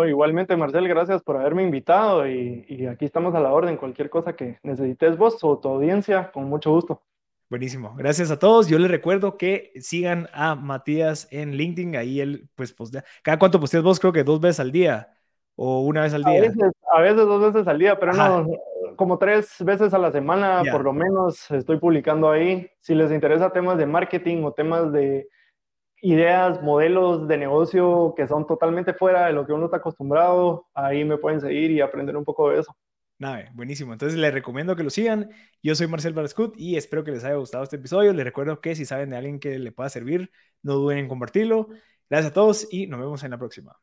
[SPEAKER 2] igualmente, Marcel, gracias por haberme invitado y, aquí estamos a la orden. Cualquier cosa que necesites vos o tu audiencia, con mucho gusto.
[SPEAKER 1] Buenísimo. Gracias a todos. Yo les recuerdo que sigan a Matías en LinkedIn. Ahí él, pues, postea. ¿Cada cuánto posteas vos? Creo que dos veces al día o una vez al día.
[SPEAKER 2] A veces, dos veces al día, pero no, como tres veces a la semana, por lo menos, estoy publicando ahí. Si les interesa temas de marketing o temas de ideas, modelos de negocio que son totalmente fuera de lo que uno está acostumbrado, ahí me pueden seguir y aprender un poco de eso.
[SPEAKER 1] Nada, buenísimo. Entonces les recomiendo que lo sigan. Yo soy Marcel Barascut y espero que les haya gustado este episodio. Les recuerdo que si saben de alguien que le pueda servir, no duden en compartirlo. Gracias a todos y nos vemos en la próxima.